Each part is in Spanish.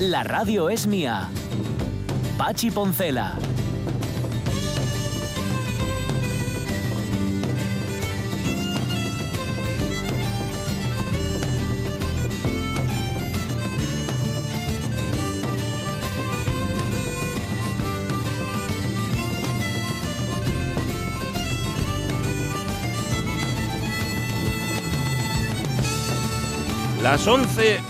La radio es mía. Pachi Poncela. Las 11 hola,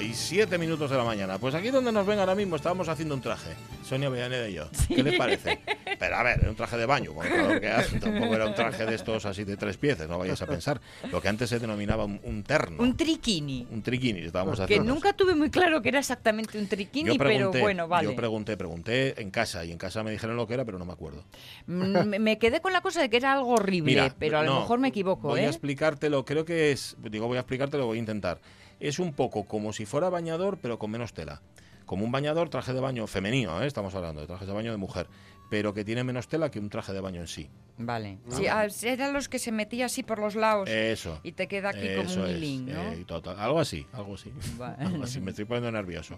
y 7 minutos de la mañana. Pues aquí donde nos ven ahora mismo estábamos haciendo un traje. Sonia Villaneda y yo. ¿Qué les parece? Pero a ver, era un traje de baño, con lo que hace. Tampoco era un traje de estos así de tres piezas, no vayáis a pensar. Lo que antes se denominaba un, un terno. Un triquini. Un triquini, estábamos Que haciendo. nunca tuve muy claro que era exactamente un triquini, Yo pero pregunté, bueno, vale. yo pregunté, pregunté en casa y en casa me dijeron lo que era, pero no me acuerdo. Mm, me- me quedé con la cosa de que era algo horrible, Mira, pero a lo no, mejor me equivoco, Voy a ¿eh? explicártelo, creo que es, digo, voy a explicártelo, voy a intentar. Es un poco como si fuera bañador, pero con menos tela. Como un bañador, traje de baño femenino, ¿eh? estamos hablando de trajes de baño de mujer, pero que tiene menos tela que un traje de baño en sí. Vale. Sí, ah, eran los que se metía así por los lados Eso. y te queda aquí como un es, hilín, ¿no? eh, total, algo así, algo así. Va- Algo así, me estoy poniendo nervioso.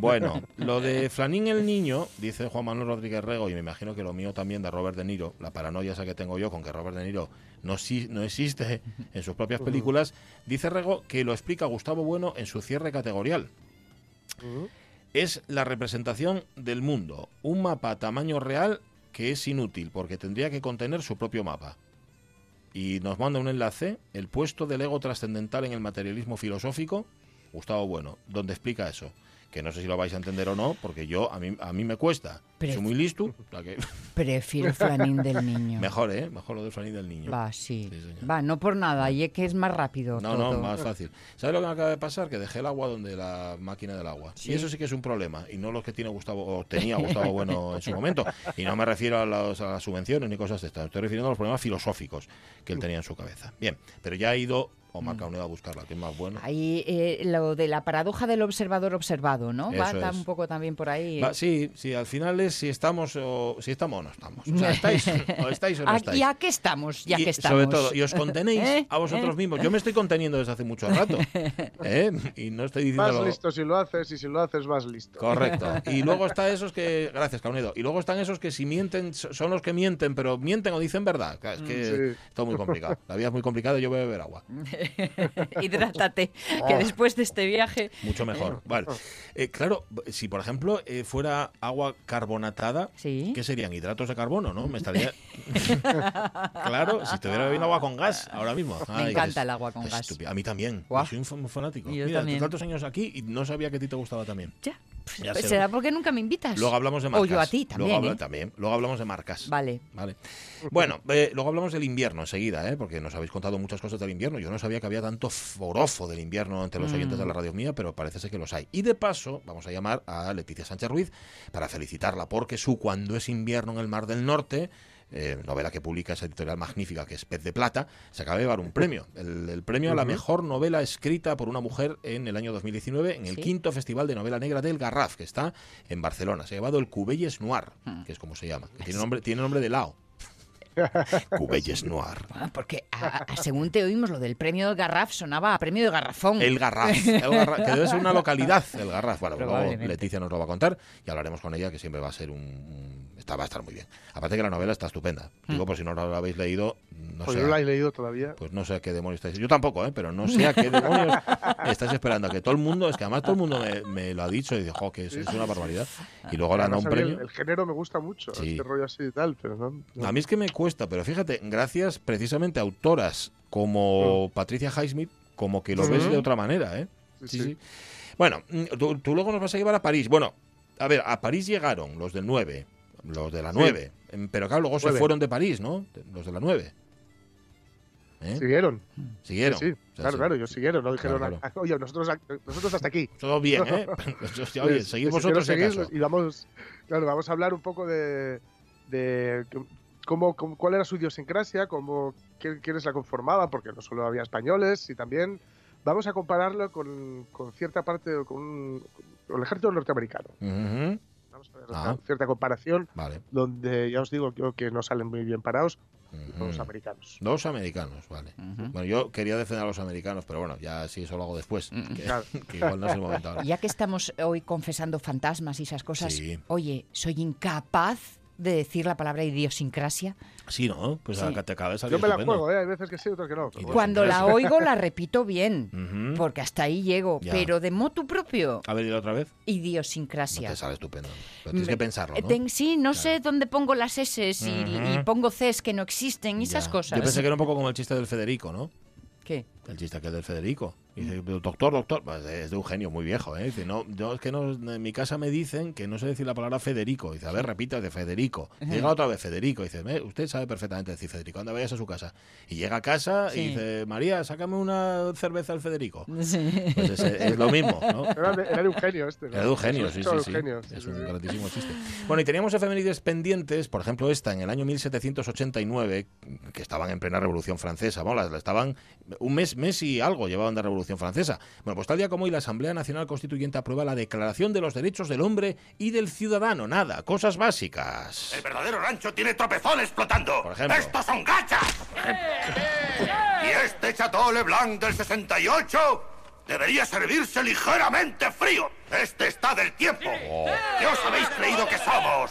Bueno, lo de Flanín el niño, dice Juan Manuel Rodríguez Rego, y me imagino que lo mío también de Robert De Niro, la paranoia esa que tengo yo con que Robert De Niro no, si- no existe en sus propias películas, dice Rego que lo explica Gustavo Bueno en su cierre categorial. Es la representación del mundo, un mapa a tamaño real que es inútil porque tendría que contener su propio mapa. Y nos manda un enlace, el puesto del ego trascendental en el materialismo filosófico, Gustavo Bueno, donde explica eso. Que no sé si lo vais a entender o no, porque yo, a mí, a mí me cuesta. Pero- Soy muy listo, sea que- Prefiero el flanín del niño. mejor, ¿eh? Mejor lo del Fanny del niño. Va, sí. Va, no por nada, y es que es más rápido No, todo. no, más fácil. ¿Sabes lo que me acaba de pasar? Que dejé el agua donde la máquina del agua. Sí. Y eso sí que es un problema. Y no los que tiene Gustavo, o tenía Gustavo Bueno en su momento. Y no me refiero a, los- a las subvenciones ni cosas de estas. Estoy refiriendo a los problemas filosóficos que él tenía en su cabeza. Bien, pero ya ha ido Omar Caunedo a buscarla, que es más bueno. Ahí eh, lo de la paradoja del observador observado, ¿no? Va Eso es. un poco también por ahí. Va, sí, sí, al final es si estamos o si estamos o no estamos. O sea, estáis o estáis o no ¿A- estáis. ¿Y a qué estamos? Ya Y que estamos. Sobre todo, y os contenéis ¿Eh? a vosotros ¿Eh? mismos. Yo me estoy conteniendo desde hace mucho rato. ¿eh? Y no estoy Más diciendo. listo si lo haces y si lo haces más listo. Correcto. Y luego está esos que. Gracias, Caunedo. Y luego están esos que si mienten, so- son los que mienten, pero mienten o dicen verdad. Es que Sí. todo muy complicado. La vida es muy complicada y yo voy a beber agua. Hidrátate, Oh. que después de este viaje... Mucho mejor. Vale. Eh, claro, si por ejemplo eh, fuera agua carbonatada, Sí. ¿qué serían? Hidratos de carbono, ¿no? Me estaría. claro, si estuviera bebiendo agua con gas ahora mismo. Me encanta el agua con gas. estúpido. A mí también. Yo soy un fan- fanático. Yo Mira, tantos años aquí y no sabía que a ti te gustaba también. Ya. Pues, Ya pues será porque nunca me invitas. Luego hablamos de O marcas. yo a ti también, ¿eh? también. Luego hablamos de marcas. Vale. Vale. Bueno, eh, luego hablamos del invierno enseguida, ¿eh? porque nos habéis contado muchas cosas del invierno. Yo no sabía que había tanto forofo del invierno entre los oyentes Mm. de la radio mía, pero parece ser que los hay. Y de paso, vamos a llamar a Leticia Sánchez Ruiz para felicitarla, porque su Cuando es invierno en el Mar del Norte, eh, novela que publica esa editorial magnífica que es Pez de Plata, se acaba de llevar un premio. El, el premio a la mejor novela escrita por una mujer en el año 2019 en el Sí. quinto Festival de Novela Negra del Garraf, que está en Barcelona. Se ha llevado el Cubelles Noir, Hmm. que es como se llama, que tiene nombre, tiene nombre de Lao. Cubelles Noir. Ah, Porque a- a- según te oímos, lo del premio de Garraf sonaba a premio de Garrafón. El Garraf, el Garraf, que debe ser una localidad, el Garraf. Bueno, luego. Leticia nos lo va a contar y hablaremos con ella, que siempre va a ser un... un- está, va a estar muy bien. Aparte que la novela está estupenda. Digo, por si no la habéis leído, no Pues sé... yo la he leído todavía. Pues no sé a qué demonios estáis. Yo tampoco, ¿eh? pero no sé a qué demonios estáis esperando. Que todo el mundo, es que además todo el mundo me, me lo ha dicho y dice, jo, que es, es una barbaridad. Y luego le han dado un premio. El, el género me gusta mucho, Sí. este rollo así y tal, pero no. no. A mí es que me cuesta, pero fíjate, gracias precisamente a autoras como Patricia Highsmith, como que lo ves de otra manera, ¿eh? Sí, Sí. Bueno, mm, tú, tú luego nos vas a llevar a París. Bueno, a ver, a París llegaron los del 9, los de la Sí. 9. Em, Pero claro, luego se fueron de París, ¿no? Los de la 9. ¿Eh? ¿Siguieron? Siguieron. Sí, sí. O sea, claro, sí. claro, ellos siguieron, no dijeron, Claro, "Ah, oye, nosotros, nosotros hasta aquí. Todo bien, ¿eh? Hostia, Oye, Pues, seguid pues, vosotros si seguir, y vamos, claro, vamos a hablar un poco de, de cómo, cómo- cuál era su idiosincrasia, cómo, qué- quiénes la conformaban, porque no solo había españoles, y también vamos a compararlo con, con cierta parte, con, con el ejército norteamericano. Ujú. Vamos a ver Ah. una cierta comparación, Vale. donde ya os digo yo que no salen muy bien parados, los americanos. Dos americanos, vale. Bueno, yo quería defender a los americanos, pero bueno, ya sí eso lo hago después. que, Claro. que igual no es el momento ahora. Ya que estamos hoy confesando fantasmas y esas cosas, Sí. oye, soy incapaz de decir la palabra idiosincrasia. Sí, ¿no? Pues Sí. te acaba de salir Yo me la estupendo. juego, ¿eh? hay veces que sí, otras que no. Cuando la oigo la repito bien, porque hasta ahí llego, Ya. pero de motu propio, A ver, dilo otra vez. No idiosincrasia. te sale estupendo. Pero tienes que pensarlo, ¿no? Ten- sí, no sé dónde pongo las S y, pongo Cs que no existen y esas cosas. Yo pensé que era un poco como el chiste del Federico, ¿no? ¿Qué? El chiste aquel del Federico. Y dice, doctor, doctor, pues es de Eugenio, muy viejo, ¿eh? Dice, no, yo es que no, en mi casa me dicen que no sé decir la palabra Federico. Dice, a ver, repita de Federico. Llega otra vez Federico. Dice, "Ve, usted sabe perfectamente decir Federico, anda, vayas a su casa. Y llega a casa Sí. y dice, María, sácame una cerveza al Federico. Sí. Pues es, es lo mismo, ¿no? Era de, era de Eugenio este. ¿no? Era de Eugenio, sí, Mucho sí, sí. Sí, Es un grandísimo chiste. Bueno, y teníamos efemérides pendientes, por ejemplo, esta en el año 1789, que estaban en plena Revolución Francesa. Bueno, la, la estaban un mes, mes y algo llevaban de Revolución Francesa. Bueno, pues tal día como hoy la Asamblea Nacional Constituyente aprueba la Declaración de los Derechos del Hombre y del Ciudadano. Nada, cosas básicas. El verdadero rancho tiene tropezones flotando. Por ejemplo. ¡Estos son gachas! y este Chateau Leblanc del 68 debería servirse ligeramente frío. Este está del tiempo. Oh. ¿Qué os habéis creído que somos?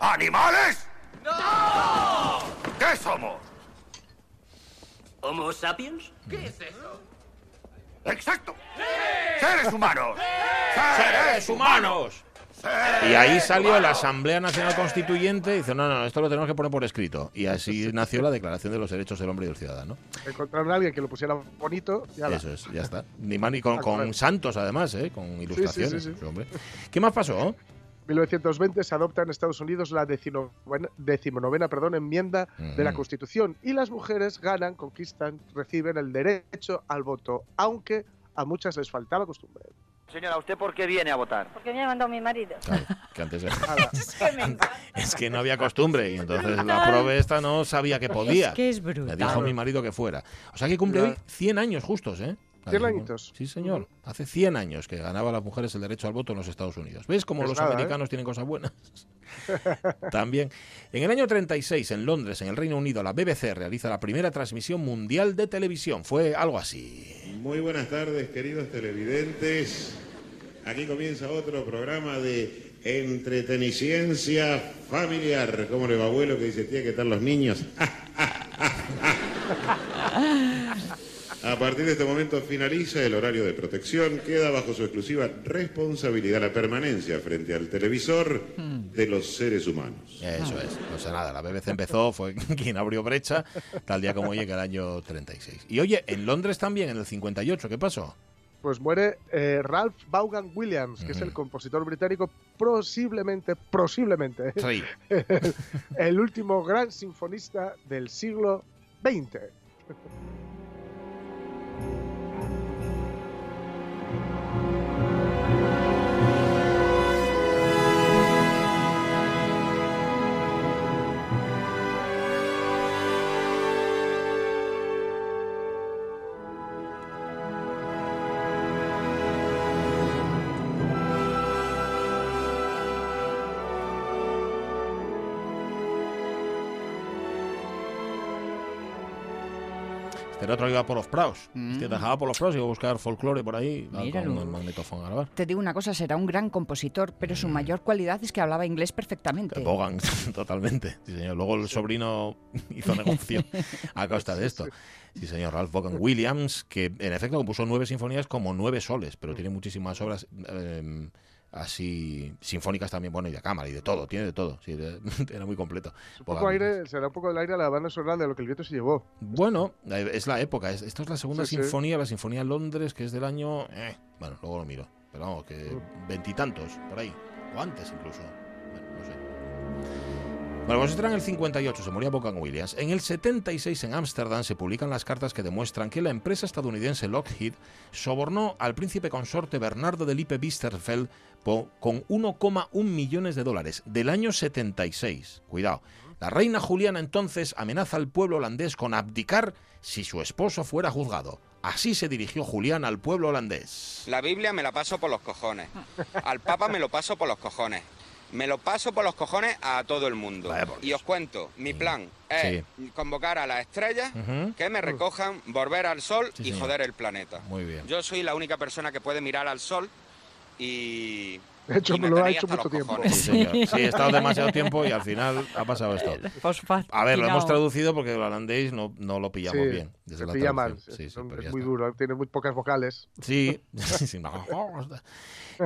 ¿Animales? ¡No! ¿Qué somos? ¿Homo sapiens? ¡Exacto! ¡Seres humanos! ¡Seres humanos! Y ahí salió la Asamblea Nacional Constituyente y dice, no, no, esto lo tenemos que poner por escrito. Y así nació la Declaración de los Derechos del Hombre y del Ciudadano. Encontraron a alguien que lo pusiera bonito y ala. Eso es, ya está. Ni más ni con, santos, además, ¿eh? con ilustraciones. sí, sí. sí, hombre. ¿Qué más pasó? 1920 se adopta en Estados Unidos la decimonovena, decimonovena, perdón, enmienda de la Ujú. Constitución y las mujeres ganan, conquistan, reciben el derecho al voto, aunque a muchas les faltaba costumbre. Señora, ¿usted por qué viene a votar? Porque me ha mandado mi marido. Claro, que antes era- Ala. es que no había costumbre y entonces la prove esta no sabía que podía. Es que es Me brutal. dijo mi marido que fuera. O sea que cumple hoy 100 años justos, ¿eh? 100 añitos. Sí, señor. Hace 100 años que ganaba a las mujeres el derecho al voto en los Estados Unidos. ¿Ves cómo Es los nada, ¿eh? americanos tienen cosas buenas? También. En el año 36, en Londres, en el Reino Unido, la BBC realiza la primera transmisión mundial de televisión. Fue algo así. Muy buenas tardes, queridos televidentes. Aquí comienza otro programa de entreteniciencia familiar. ¿Cómo le va, abuelo? Que dice, tía, ¿qué tal los niños? A partir de este momento finaliza el horario de protección. Queda bajo su exclusiva responsabilidad la permanencia frente al televisor de los seres humanos. Eso es. No sé nada. La BBC empezó, fue quien abrió brecha, tal día como hoy, en el año 36. Y oye, en Londres también, en el 58, ¿qué pasó? Pues muere eh, Ralph Vaughan Williams, que es el compositor británico, posiblemente, posiblemente, Sí. el último gran sinfonista del siglo XX. Este era otro iba por los praos. Este dejaba por los praos y iba a buscar folclore por ahí con el magnetofón a grabar. Te digo una cosa, será un gran compositor, pero Mm. su mayor cualidad es que hablaba inglés perfectamente. Bogan, totalmente. Sí, señor. Luego el sobrino hizo negocio a costa de esto. Sí, señor. Ralph Vaughan Williams, que en efecto compuso nueve sinfonías como nueve soles, pero tiene muchísimas obras eh, así sinfónicas también, bueno, y de cámara y de todo, tiene de todo. Sí, era muy completo. Un poco aire, será un poco del aire a la banda sonora de lo que el viento se llevó. Bueno, es la época. es- Esto es la segunda Sí, sí. sinfonía, la sinfonía de Londres, que es del año. eh, bueno, luego lo miro. Pero vamos, que veintitantos, por ahí. O antes incluso. Bueno, no sé. Bueno, pues en el 58, se moría Vaughan Williams. En el 76, en Ámsterdam, se publican las cartas que demuestran que la empresa estadounidense Lockheed sobornó al príncipe consorte Bernardo de Lippe Bisterfeld con 1,1 millones de dólares del año 76. Cuidado. La reina Juliana entonces amenaza al pueblo holandés con abdicar si su esposo fuera juzgado. Así se dirigió Juliana al pueblo holandés. La Biblia me la paso por los cojones. Al Papa me lo paso por los cojones. Me lo paso por los cojones a todo el mundo. Y os cuento, mi plan es convocar a las estrellas que me recojan, volver al sol Sí, y señor. joder el planeta. Muy bien. Yo soy la única persona que puede mirar al sol y... De hecho, y me lo ha hecho mucho tiempo. cojones. Sí, señor. Sí, he estado demasiado tiempo y al final ha pasado esto. A ver, lo hemos traducido porque el holandés no, no lo pillamos Sí, bien. desde se la pilla mal. Sí, sí, es muy está. duro, tiene muy pocas vocales. Sí, sí, no.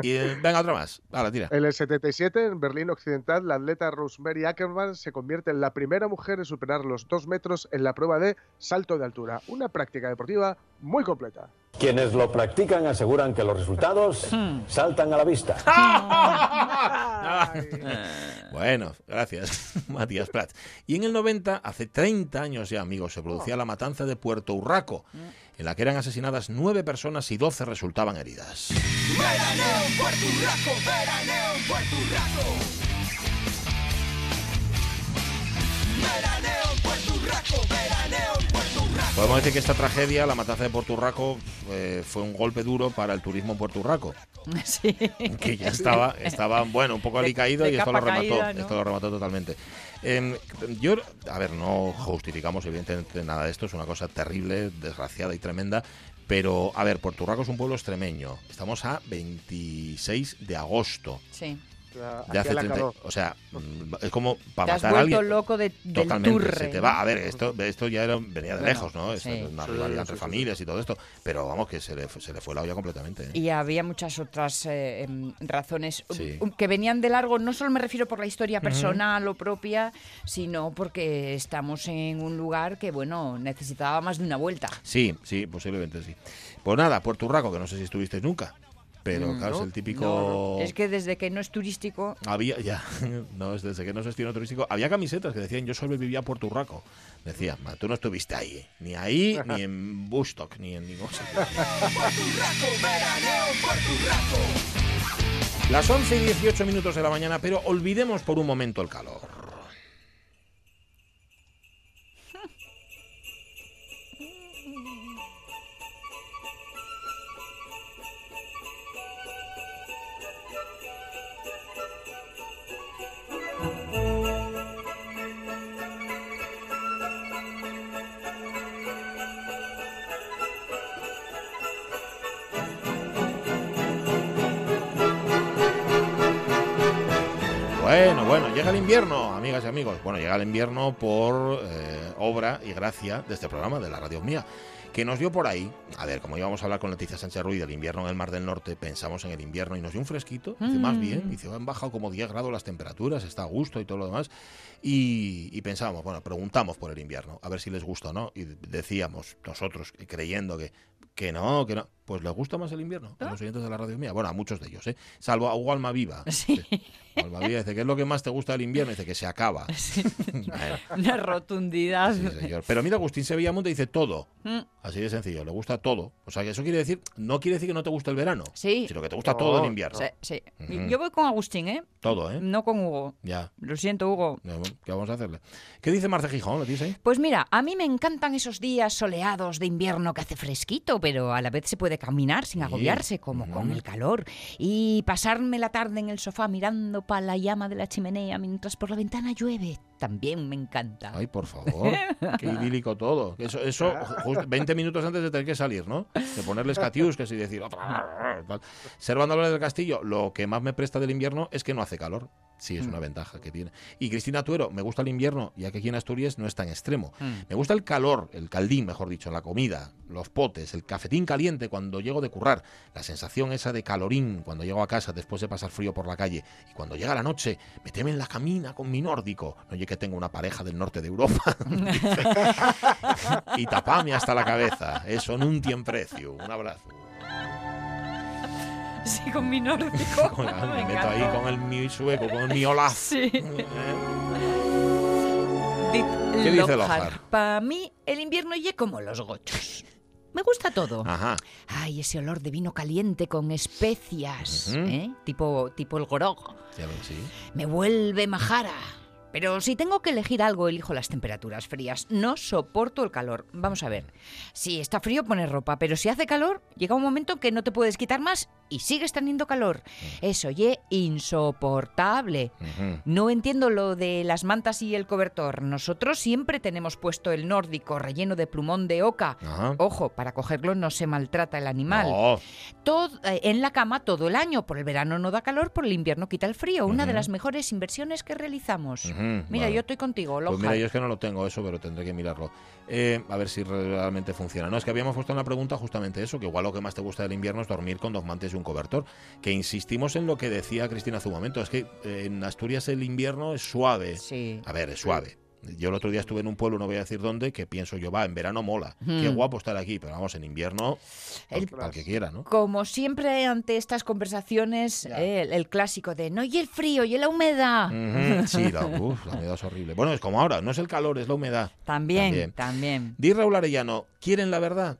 Y eh, venga, otra más. Ahora, tira. En el 77, en Berlín Occidental, la atleta Rosemary Ackerman se convierte en la primera mujer en superar los dos metros en la prueba de salto de altura. Una práctica deportiva muy completa. Quienes lo practican aseguran que los resultados saltan a la vista. Bueno, gracias, Matías Prats. Y en el 90, hace 30 años ya, amigos, se producía la matanza de Puerto Urraco, en la que eran asesinadas nueve personas y 12 resultaban heridas. Veraneo Puerto Rico, veraneo Puerto Rico. Podemos decir que esta tragedia, la matanza de Puerto Urraco, eh, fue un golpe duro para el turismo en Puerto Urraco, Sí. que ya estaba, estaba bueno, un poco De- alicaído de y esto lo remató, caída, ¿no? esto lo remató totalmente. Em, yo, a ver, no justificamos evidentemente nada de esto, es una cosa terrible, desgraciada y tremenda, pero a ver, Puerto Urraco es un pueblo extremeño, estamos a 26 de agosto. Sí. De hace 30, o sea, mm, es como para matar a vuelto alguien. loco de, del Totalmente, turre. se te va. A ver, esto, esto ya era, venía de Bueno, lejos, ¿no? Es sí. una rivalidad sí, entre sí, familias y todo esto. Pero vamos, que se le, se le fue la olla completamente. ¿eh? Y había muchas otras eh, em, razones Sí. um, que venían de largo. No solo me refiero por la historia personal o propia, sino porque estamos en un lugar que, bueno, necesitaba más de una vuelta. Sí, sí, posiblemente sí. Pues nada, Puerto Urraco, que no sé si estuvisteis nunca. Pero Mm, claro, es el típico. no, no. Es que desde que no es turístico. Había, ya, no, es desde que no es destino turístico, había camisetas que decían yo sobrevivía a Puerto Urraco. Decía, "Ma, tú no estuviste ahí, ni ahí, ni en Bustock, ni en ningún sitio. Las 11 y 18 minutos de la mañana, pero olvidemos por un momento el calor. Llega el invierno, amigas y amigos. Bueno, llega el invierno por eh, obra y gracia de este programa, de la radio mía, que nos dio por ahí. A ver, como íbamos a hablar con Leticia Sánchez Ruiz del invierno en el Mar del Norte, pensamos en el invierno y nos dio un fresquito. Dice, más Mm. bien, dice, han bajado como 10 grados las temperaturas, está a gusto y todo lo demás. Y, y pensábamos, bueno, preguntamos por el invierno, a ver si les gusta o no. Y decíamos, nosotros, creyendo que, que no, que no. Pues les gusta más el invierno a los oyentes de la radio mía. Bueno, a muchos de ellos, ¿eh? Salvo a Hugo Almaviva. Sí. Almaviva dice, ¿qué es lo que más te gusta del invierno? Dice que se acaba. Bueno, Una rotundidad. sí, señor. Pero mira, Agustín Sevillamonte dice todo. Mm. Así de sencillo, le gusta todo. O sea, que eso quiere decir, no quiere decir que no te guste el verano, Sí. sino que te gusta todo el invierno. Sí, sí. Ujú. Yo voy con Agustín, ¿eh? Todo, ¿eh? No con Hugo. Ya. Lo siento, Hugo. ¿Qué vamos a hacerle? ¿Qué dice Marce Gijón? ¿Lo dice ahí? Pues mira, a mí me encantan esos días soleados de invierno que hace fresquito, pero a la vez se puede caminar sin agobiarse, como con el calor. Y pasarme la tarde en el sofá mirando para la llama de la chimenea mientras por la ventana llueve. También me encanta. Ay, por favor. Qué idílico todo. Eso, eso justo 20 minutos antes de tener que salir, ¿no? De ponerles catiuscas y decir... Ser Bandoleros del Castillo, lo que más me presta del invierno es que no hace calor. Sí, es una ventaja que tiene. Y Cristina Tuero, me gusta el invierno, ya que aquí en Asturias no es tan extremo. Me gusta el calor, el caldín, mejor dicho, la comida, los potes, el cafetín caliente cuando llego de currar, la sensación esa de calorín cuando llego a casa después de pasar frío por la calle. Y cuando llega la noche, meteme en la camina con mi nórdico. No que tengo una pareja del norte de Europa. Y tapame hasta la cabeza. Eso un precio. Un abrazo. Sí, con mi nórdico. Con la- me Me meto ahí con el mi sueco, con el mi Olaf. Sí. ¿Qué dice? Para mí, el invierno ye como los gochos. Me gusta todo. Ajá. Ay, ese olor de vino caliente con especias. ¿eh? tipo, tipo el gorog. Ya lo sí. Me vuelve majara. Pero si tengo que elegir algo, elijo las temperaturas frías. No soporto el calor. Vamos a ver. Si está frío, pones ropa. Pero si hace calor, llega un momento que no te puedes quitar más y sigues teniendo calor. Eso, ye, insoportable. No entiendo lo de las mantas y el cobertor. Nosotros siempre tenemos puesto el nórdico relleno de plumón de oca. Ojo, para cogerlo no se maltrata el animal. No. Todo, eh, en la cama todo el año. Por el verano no da calor, por el invierno quita el frío. Una de las mejores inversiones que realizamos. Mira, bueno. yo estoy contigo, Pues Lonja. mira, yo es que no lo tengo eso, pero tendré que mirarlo. Eh, a ver si realmente funciona. No, es que habíamos puesto en la pregunta justamente eso, que igual lo que más te gusta del invierno es dormir con dos mantes y un cobertor. Que insistimos en lo que decía Cristina hace un momento, es que eh, en Asturias el invierno es suave. Sí. A ver, es suave. Yo el otro día estuve en un pueblo, no voy a decir dónde, que pienso yo, va, en verano mola. Qué Hmm. guapo estar aquí, pero vamos, en invierno, El- el que quiera, ¿no? Como siempre ante estas conversaciones, eh, el, el clásico de no y el frío y la humedad. Sí, la, uf, la humedad es horrible. Bueno, es como ahora, no es el calor, es la humedad. También, también. Di Raúl Arellano, ¿quieren la verdad?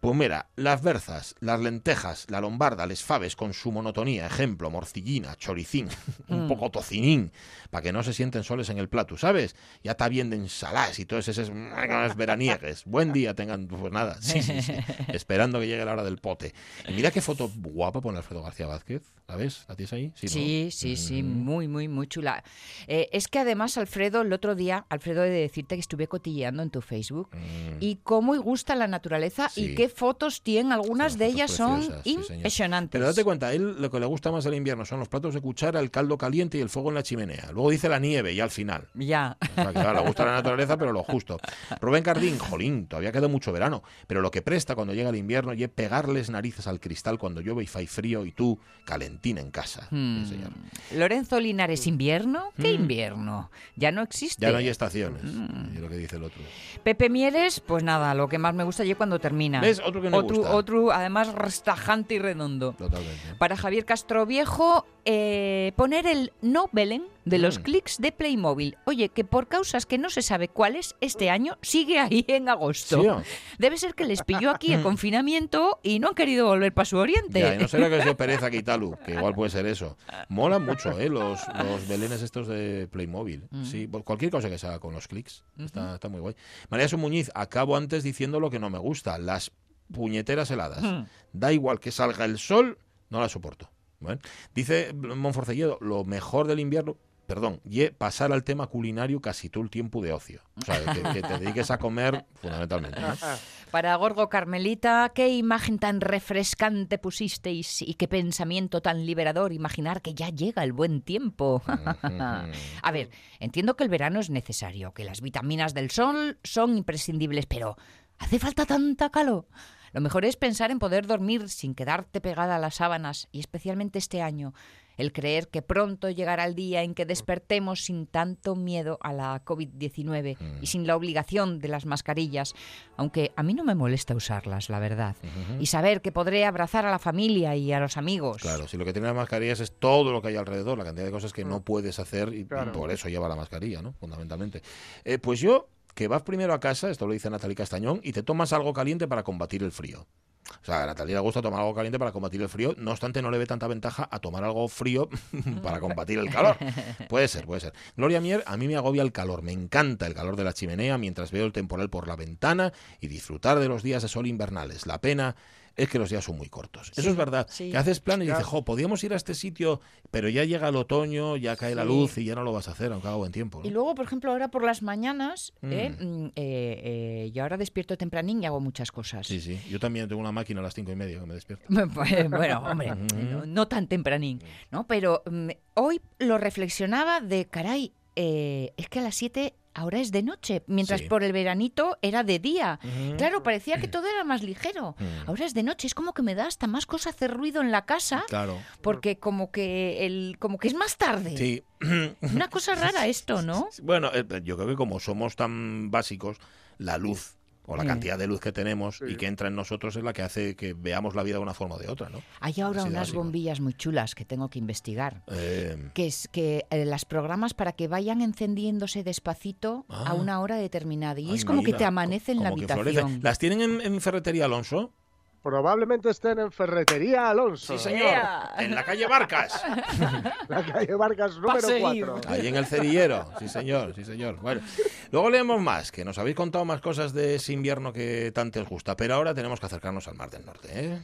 Pues mira, las berzas, las lentejas, la lombarda, les faves con su monotonía, ejemplo, morcillina, choricín, un Mm. poco tocinín, para que no se sienten soles en el plato, ¿sabes? Ya está bien de ensaladas y todos esos mm, veraniegues. Buen día tengan, pues nada, sí, sí, sí, esperando que llegue la hora del pote. Y mira qué foto guapa pone Alfredo García Vázquez, ¿la ves? ¿La tienes ahí? ¿no? Sí, sí, sí, muy, muy, muy chula. Eh, es que además, Alfredo, el otro día, Alfredo, he de decirte que estuve cotilleando en tu Facebook y cómo gusta la naturaleza Mm. Sí. y qué fotos tienen. Algunas de ellas son sí, impresionantes. Pero date cuenta, a él lo que le gusta más del invierno son los platos de cuchara, el caldo caliente y el fuego en la chimenea. Luego dice la nieve y al final. Ya. O sea, que, claro, le gusta la naturaleza, pero lo justo. Rubén Cardín, jolín, todavía queda mucho verano. Pero lo que presta cuando llega el invierno y es pegarles narices al cristal cuando llueve y fai frío y tú calentín en casa. Hmm. Lorenzo Linares, ¿invierno? ¿Qué Mm. invierno? Ya no existe. Ya no hay estaciones, Mm. es lo que dice el otro. Pepe Mieres, pues nada, lo que más me gusta es cuando termina. ¿Ves? Otro que me otro, gusta. otro, además, restajante y redondo. Totalmente. Para Javier Castro Viejo, eh, poner el no Belén de los Mm. clics de Playmobil. Oye, que por causas que no se sabe cuáles, este año sigue ahí en agosto. Sí. Debe ser que les pilló aquí el confinamiento y no han querido volver para su oriente. Ya, y no será que sea pereza Quitalu, que igual puede ser eso. Molan mucho, ¿eh? Los, los belenes estos de Playmobil. Mm. Sí, por cualquier cosa que se haga con los clics. Está, está muy guay. María Su Muñiz, acabo antes diciendo lo que no me gusta. Las puñeteras heladas. Mm. Da igual que salga el sol, no las soporto. Bueno, Dice Monforcelledo, lo mejor del invierno, perdón, y pasar al tema culinario casi todo el tiempo de ocio. O sea, que, que te dediques a comer fundamentalmente. ¿no? Para Gorgo Carmelita, qué imagen tan refrescante pusisteis y qué pensamiento tan liberador imaginar que ya llega el buen tiempo. A ver, entiendo que el verano es necesario, que las vitaminas del sol son imprescindibles, pero ¿hace falta tanta calor? Lo mejor es pensar en poder dormir sin quedarte pegada a las sábanas y especialmente este año, el creer que pronto llegará el día en que despertemos sin tanto miedo a la COVID-19 y sin la obligación de las mascarillas, aunque a mí no me molesta usarlas, la verdad, y saber que podré abrazar a la familia y a los amigos. Claro, si lo que tiene las mascarillas es todo lo que hay alrededor, la cantidad de cosas que no puedes hacer y, por eso lleva la mascarilla, ¿no? Fundamentalmente. Eh, pues yo, que vas primero a casa, esto lo dice Natalie Castañón, y te tomas algo caliente para combatir el frío. O sea, a Natalia le gusta tomar algo caliente para combatir el frío, no obstante no le ve tanta ventaja a tomar algo frío para combatir el calor. Puede ser, puede ser. Gloria Mier, a mí me agobia el calor, me encanta el calor de la chimenea mientras veo el temporal por la ventana y disfrutar de los días de sol invernales. La pena es que los días son muy cortos. Eso es verdad. sí. Que haces planes y Claro. dices, jo, podíamos ir a este sitio, pero ya llega el otoño, ya cae la luz y ya no lo vas a hacer, aunque haga buen tiempo. ¿no? Y luego, por ejemplo, ahora por las mañanas, Mm. ¿eh? Mm, eh, eh, yo ahora despierto tempranín y hago muchas cosas. Sí, sí. Yo también tengo una máquina a las cinco y media que me despierta. Pues, bueno, hombre, no, no tan tempranín, ¿no? Pero mm, hoy lo reflexionaba de, caray, eh, es que a las 7 ahora es de noche, mientras Sí. por el veranito era de día. Claro, parecía que todo era más ligero. Mm. Ahora es de noche, es como que me da hasta más cosa hacer ruido en la casa, Claro. porque como que el, como que es más tarde. Sí. Una cosa rara esto, ¿no? Bueno, eh, yo creo que como somos tan básicos, la luz o la Mm. cantidad de luz que tenemos Sí. y que entra en nosotros es la que hace que veamos la vida de una forma o de otra, ¿no? Hay ahora unas básico. bombillas muy chulas que tengo que investigar. Eh, que es que eh, las programas para que vayan encendiéndose despacito a Ah. una hora determinada. Y ay, es como que te amanece en la habitación. ¿Las tienen en, en Ferretería Alonso? Probablemente estén en Ferretería Alonso, Sí, señor. En la calle Barcas. la calle Vargas número seguir. 4. Ahí en el cerillero. Sí, señor, sí, señor. Bueno, luego leemos más, que nos habéis contado más cosas de ese invierno que tanto os gusta. Pero ahora tenemos que acercarnos al Mar del Norte, ¿eh?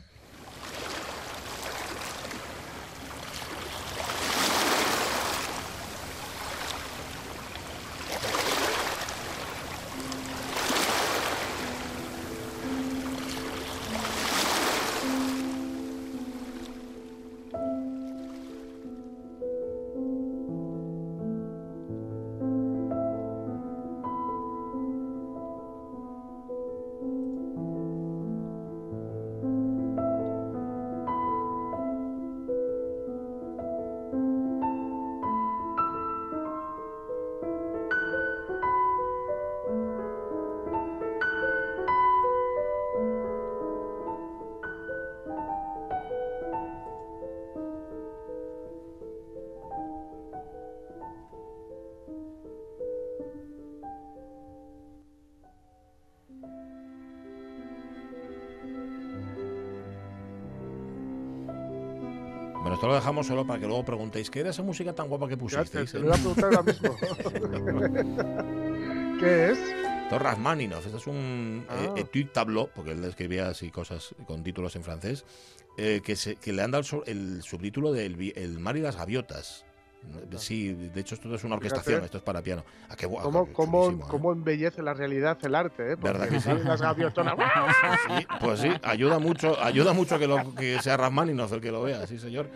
Esto lo dejamos solo para que luego preguntéis, ¿qué era esa música tan guapa que pusisteis? te eh? lo voy a preguntar ahora mismo. ¿Qué es? Esto es Rachmaninoff, este es un Ah. eh, tableau, porque él escribía así cosas con títulos en francés, eh, que, se- que le han dado el, su- el subtítulo de el, El mar y las gaviotas. Sí, de hecho esto es una orquestación, Fíjate. esto es para piano. Ah, qué guapo, ¿Cómo, qué cómo, chulísimo, ¿eh? cómo embellece la realidad el arte? ¿eh? Porque ¿Verdad que sí? Las gaviotonas. Sí, pues sí, ayuda mucho, ayuda mucho que, lo, que sea Rachmaninoff el que lo vea, sí señor.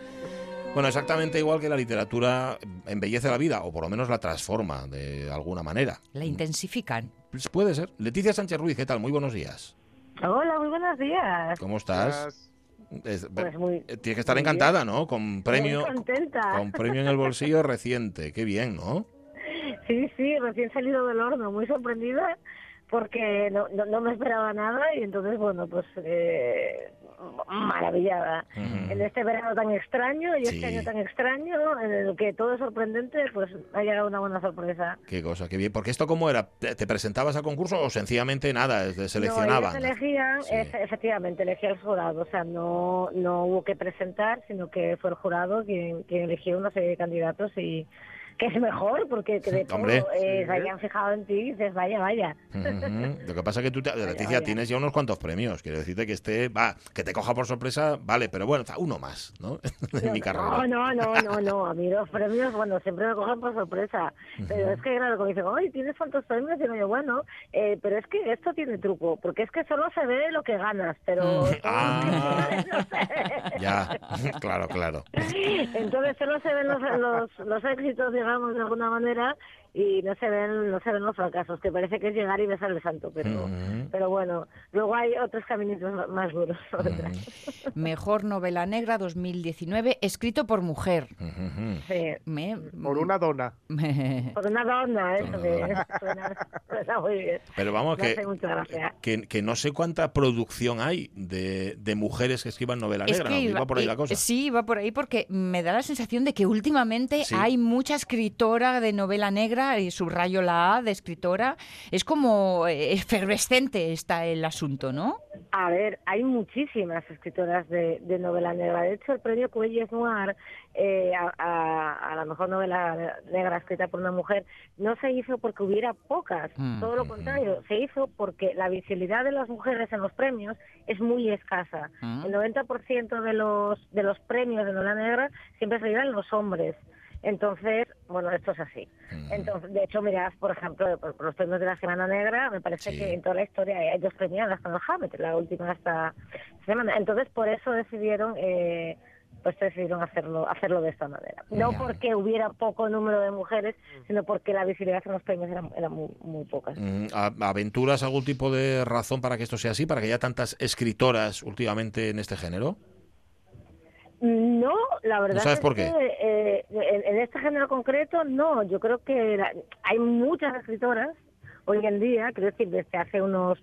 Bueno, exactamente igual que la literatura embellece la vida, o por lo menos la transforma de alguna manera. La intensifican. Pues puede ser. Leticia Sánchez Ruiz, ¿qué tal? Muy buenos días. Hola, muy buenos días. ¿Cómo estás? Es- Pues muy- eh, Tienes que estar bien. encantada, ¿no? Con premio, contenta. con premio en el bolsillo reciente. Qué bien, ¿no? Sí, sí, recién salido del horno, muy sorprendida porque no, no, no me esperaba nada y entonces, bueno, pues eh, maravillada. En este verano tan extraño y Sí. este año tan extraño, en el que todo es sorprendente, pues ha llegado una buena sorpresa. Qué cosa, qué bien. Porque esto cómo era? ¿Te, presentabas al concurso o sencillamente nada? No, seleccionaban? ellos elegían, es- efectivamente, elegía el jurado, o sea, no, no hubo que presentar, sino que fue el jurado quien, quien eligió una serie de candidatos y que es mejor, porque que de todo eh, se hayan fijado en ti y dices, vaya, vaya. Lo que pasa es que tú, te- Leticia, vaya. tienes ya unos cuantos premios. Quiero decirte que este, va, que te coja por sorpresa, vale, pero bueno, uno más, ¿no? en mi carrera. No, no, no, no, no, a mí los premios, bueno, siempre me cogen por sorpresa, pero es que, claro, como dicen, ay, tienes tantos premios, digo yo, bueno, eh, pero es que esto tiene truco, porque es que solo se ve lo que ganas, pero... Ah, ya, claro, claro. Entonces solo se ven los, los, los éxitos, digamos, de alguna manera, y no se ven no se ven los fracasos, que parece que es llegar y besar el santo, pero Ujú. pero bueno, luego hay otros caminitos más duros. Mejor novela negra 2019, escrito por mujer. Sí. Me- Por una dona. Por una dona, eso dona. suena, suena muy bien. Pero vamos, Me que, gracia. que, que no sé cuánta producción hay de, de mujeres que escriban novela Es negra. que ¿no? iba- Iba por ahí la cosa. Sí, va por ahí porque me da la sensación de que últimamente Sí. hay mucha escritora de novela negra y subrayo la A de escritora. Es como eh, efervescente está el asunto, ¿no? A ver, hay muchísimas escritoras de, de novela negra. De hecho, el premio Cuelles Noir eh, a, a- a la mejor novela negra escrita por una mujer no se hizo porque hubiera pocas. Mm. Todo lo contrario, se hizo porque la visibilidad de las mujeres en los premios es muy escasa. Mm. El 90% de los, de los premios de novela negra siempre se los hombres. Entonces, bueno, esto es así. Entonces, de hecho, mirad, por ejemplo, por, por los premios de la Semana Negra, me parece que en toda la historia hay dos premiadas con el Hamlet, la última esta semana. Entonces, por eso decidieron, eh, pues decidieron hacerlo, hacerlo de esta manera. No porque hubiera poco número de mujeres, sino porque la visibilidad en los premios era, era muy, muy poca. Mm, ¿a- ¿Aventuras algún tipo de razón para que esto sea así? ¿Para que haya tantas escritoras últimamente en este género? No, la verdad ¿No sabes es por qué? que eh, en, en este género concreto no. Yo creo que la- hay muchas escritoras hoy en día, quiero decir, desde hace unos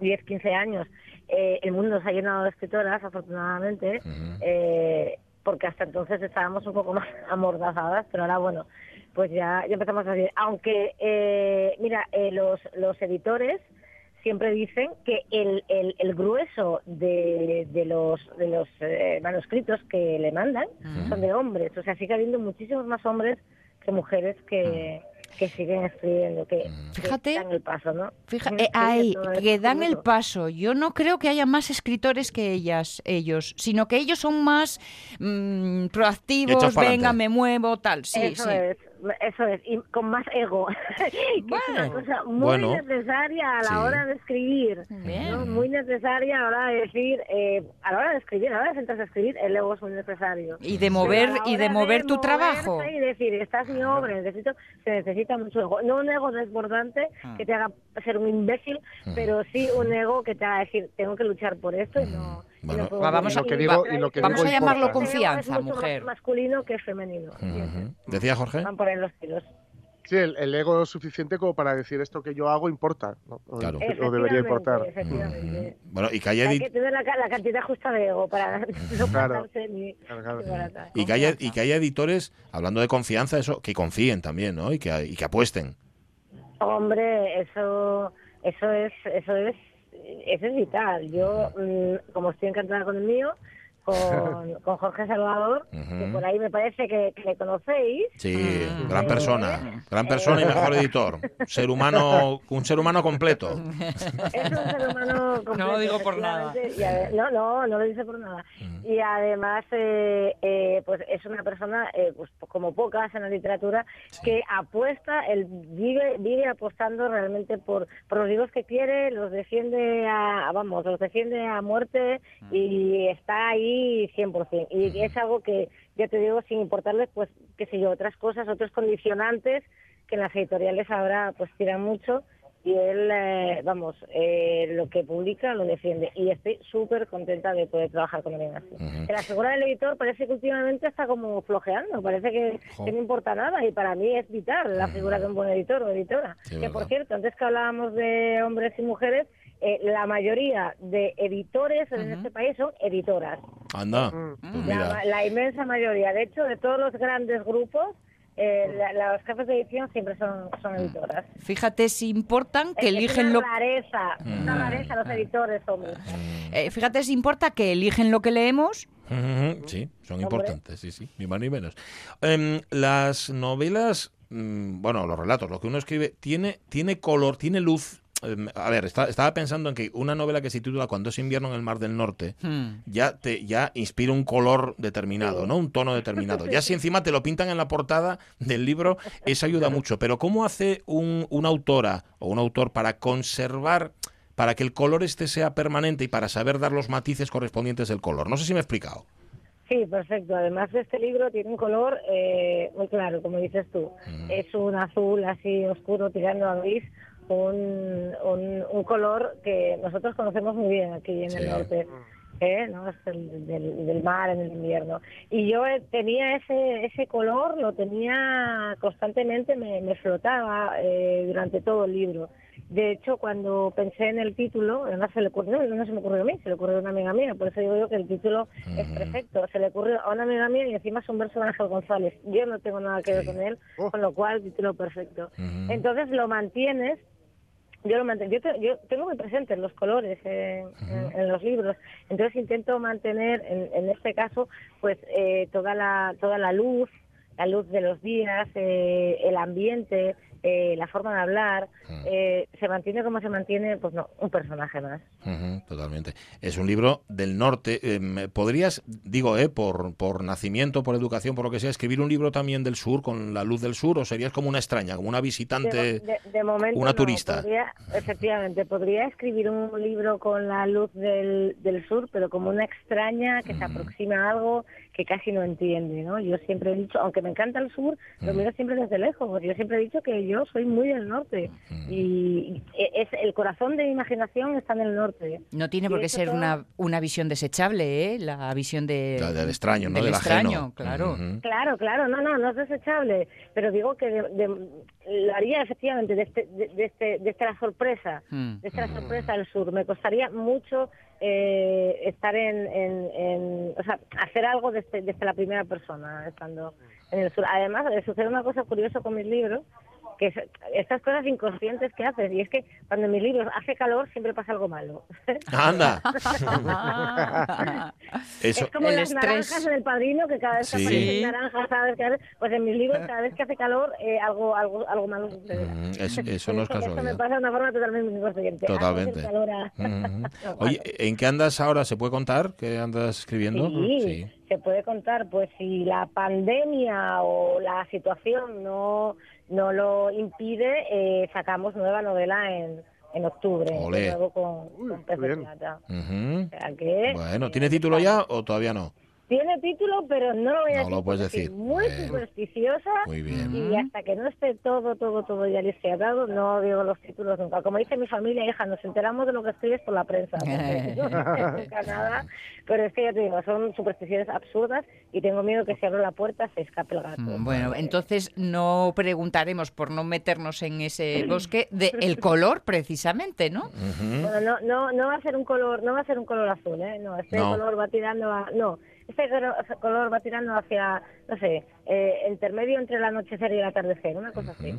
10, 15 años, eh, el mundo se ha llenado de escritoras, afortunadamente, eh, porque hasta entonces estábamos un poco más amordazadas, pero ahora, bueno, pues ya, ya empezamos a decir, aunque, eh, mira, eh, los, los editores siempre dicen que el, el, el grueso de, de los, de los eh, manuscritos que le mandan son de hombres, o sea, sigue habiendo muchísimos más hombres que mujeres que, que siguen escribiendo, que, que Fíjate. dan el paso, ¿no? Fija, Sí, eh, que dan el paso. Yo no creo que haya más escritores que ellas, ellos, sino que ellos son más mm, proactivos, venga, me muevo, tal. Sí, eso sí. es, eso es, y con más ego, que es una cosa muy Bueno. necesaria a la Sí. hora de escribir, ¿no? muy necesaria a la hora de decir, eh, a la hora de escribir, a la hora de sentarse a escribir, el ego es muy necesario. Y de mover- y de mover tu trabajo. Y decir, esta es mi obra, necesito, se necesita mucho ego, no un ego desbordante Ah. que te haga ser un imbécil, pero sí un ego que te haga decir, tengo que luchar por esto y no puedo Va, vamos a- morir. Y lo que digo- y lo que Vamos digo a llamarlo importa. confianza, es mucho mujer. Más masculino que femenino. Ujú. ¿Decía Jorge? Van por ahí los tiros. Sí, el, el ego es suficiente como para decir esto que yo hago importa. ¿no? O, Claro. o debería importar. Efectivamente. Bueno, y que haya, Hay que tener la, la cantidad justa de ego para no Claro. ni, ni barata. y que haya, y que haya editores, hablando de confianza, eso, que confíen también, ¿no? Y que, y que apuesten. Hombre, eso, eso es, eso es, eso es vital. Yo, mm, como estoy encantada con el mío, con, con Jorge Salvador, que por ahí me parece que, que le conocéis. Sí, Mm. gran persona, gran persona y mejor editor. Ser humano, un ser humano completo. Es un ser humano completo, No lo digo por nada. no, no, no lo dice por nada. Y además, eh, eh, pues es una persona, eh, pues como pocas en la literatura, que apuesta, él vive, vive apostando realmente por, por los libros que quiere, los defiende a, vamos, los defiende a muerte y está ahí 100%. Y es algo que, ya te digo, sin importarles, pues, qué sé yo, otras cosas, otros condicionantes que en las editoriales ahora pues tiran mucho y él, eh, vamos, eh, lo que publica lo defiende y estoy súper contenta de poder trabajar con él así. La figura del editor parece que últimamente está como flojeando, parece que, no importa nada y para mí es vital la figura de un buen editor o editora. Sí, que verdad. por cierto, antes que hablábamos de hombres y mujeres, eh, la mayoría de editores en este país son editoras. Anda, Mm. pues La, mira. la inmensa mayoría. De hecho, de todos los grandes grupos, eh, la- los jefes de edición siempre son, son editoras. Fíjate si importan que Es- eligen es lo una rareza, es una Mm. rareza los editores, hombre. eh, fíjate si importa que eligen lo que leemos. Sí, son importantes, sí, sí, ni más ni menos. Em, las novelas, mm, bueno, los relatos, lo que uno escribe, tiene, tiene color, tiene luz. Em, a ver, está- estaba pensando en que una novela que se titula Cuando es invierno en el Mar del Norte Hmm. ya te ya inspira un color determinado, ¿no? Un tono determinado. Ya si encima te lo pintan en la portada del libro, eso ayuda mucho. Pero ¿cómo hace un, una autora o un autor para conservar, para que el color este sea permanente y para saber dar los matices correspondientes del color? No sé si me he explicado. Sí, perfecto. Además de este libro tiene un color eh, muy claro, como dices tú. Es un azul así oscuro tirando a gris, un, un, un color que nosotros conocemos muy bien aquí en Sí. el norte. ¿eh? ¿no? Es el del, del mar en el invierno. Y yo eh, tenía ese, ese color, lo tenía constantemente, me, me flotaba eh, durante todo el libro. De hecho, cuando pensé en el título, además se le ocurrió, no se me ocurrió a mí, se le ocurrió a una amiga mía, por eso digo yo que el título es perfecto. Se le ocurrió a una amiga mía y encima es un verso de Ángel González. Yo no tengo nada que ver con él, con lo cual título perfecto. Entonces lo mantienes yo lo mantengo. Yo, te- yo tengo muy presentes los colores en, en- en los libros, entonces intento mantener, en, en este caso, pues eh, toda la toda la luz, la luz de los días, eh, el ambiente, eh, la forma de hablar, eh, se mantiene como se mantiene, pues no, un personaje más. Totalmente. Es un libro del norte. Em, ¿Podrías, digo, eh, por, por nacimiento, por educación, por lo que sea, escribir un libro también del sur, con la luz del sur, o serías como una extraña, como una visitante, De, de- de momento una no, turista? podría- efectivamente, podría escribir un libro con la luz del, del sur, pero como una extraña que se aproxima a algo que casi no entiende, ¿no? Yo siempre he dicho, aunque me encanta el sur, lo miro siempre desde lejos. Yo siempre he dicho que yo soy muy del norte y es el corazón de mi imaginación está en el norte. No tiene Y por qué ser todo- una, una visión desechable, ¿eh? La visión de, La del extraño, ¿no? del Del extraño, ajeno. claro. Claro, claro, no, no, no es desechable, pero digo que de- de- lo haría efectivamente desde, desde, desde la sorpresa, Mm. desde la sorpresa del sur. Me costaría mucho eh, estar en, en, en- o sea, hacer algo desde, desde la primera persona, estando en el sur. Además, sucede una cosa curiosa con mis libros, que es estas cosas inconscientes que haces, y es que cuando en mis libros hace calor siempre pasa algo malo. Anda. Eso. Es como El las estrés. naranjas en el padrino, que cada vez que Sí. aparecen naranjas, ¿sabes? Cada vez- pues en mis libros, cada vez que hace calor, eh, algo, algo, algo malo sucede. Mm, es- eso no es Eso me casualidad. pasa de una forma totalmente inconsciente. Totalmente. a- Ujú. No, Oye, ¿en qué andas ahora? ¿Se puede contar? ¿Qué andas escribiendo? Sí, se puede contar, pues si la pandemia o la situación no, no lo impide, eh, sacamos nueva novela en, en octubre, Olé. con, con. O sea que, Bueno, ¿tiene título ya o todavía no? Tiene título, pero no lo voy a No decir. lo puedes decir. Muy supersticiosa. Muy bien. Y hasta que no esté todo, todo, todo ya liceado, no digo los títulos nunca. Como dice mi familia, hija, nos enteramos de lo que escribes por la prensa. no sé nunca nada. Pero es que ya te digo, son supersticiones absurdas y tengo miedo que si abro la puerta se escape el gato. Mm, Bueno, entonces no preguntaremos por no meternos en ese bosque de el color precisamente, ¿no? Bueno, no, no, no va a ser un color, no va a ser un color azul, ¿eh? No, este No. color va tirando a, no, este color- va tirando hacia, no sé, eh, intermedio entre el anochecer y el atardecer, una cosa así.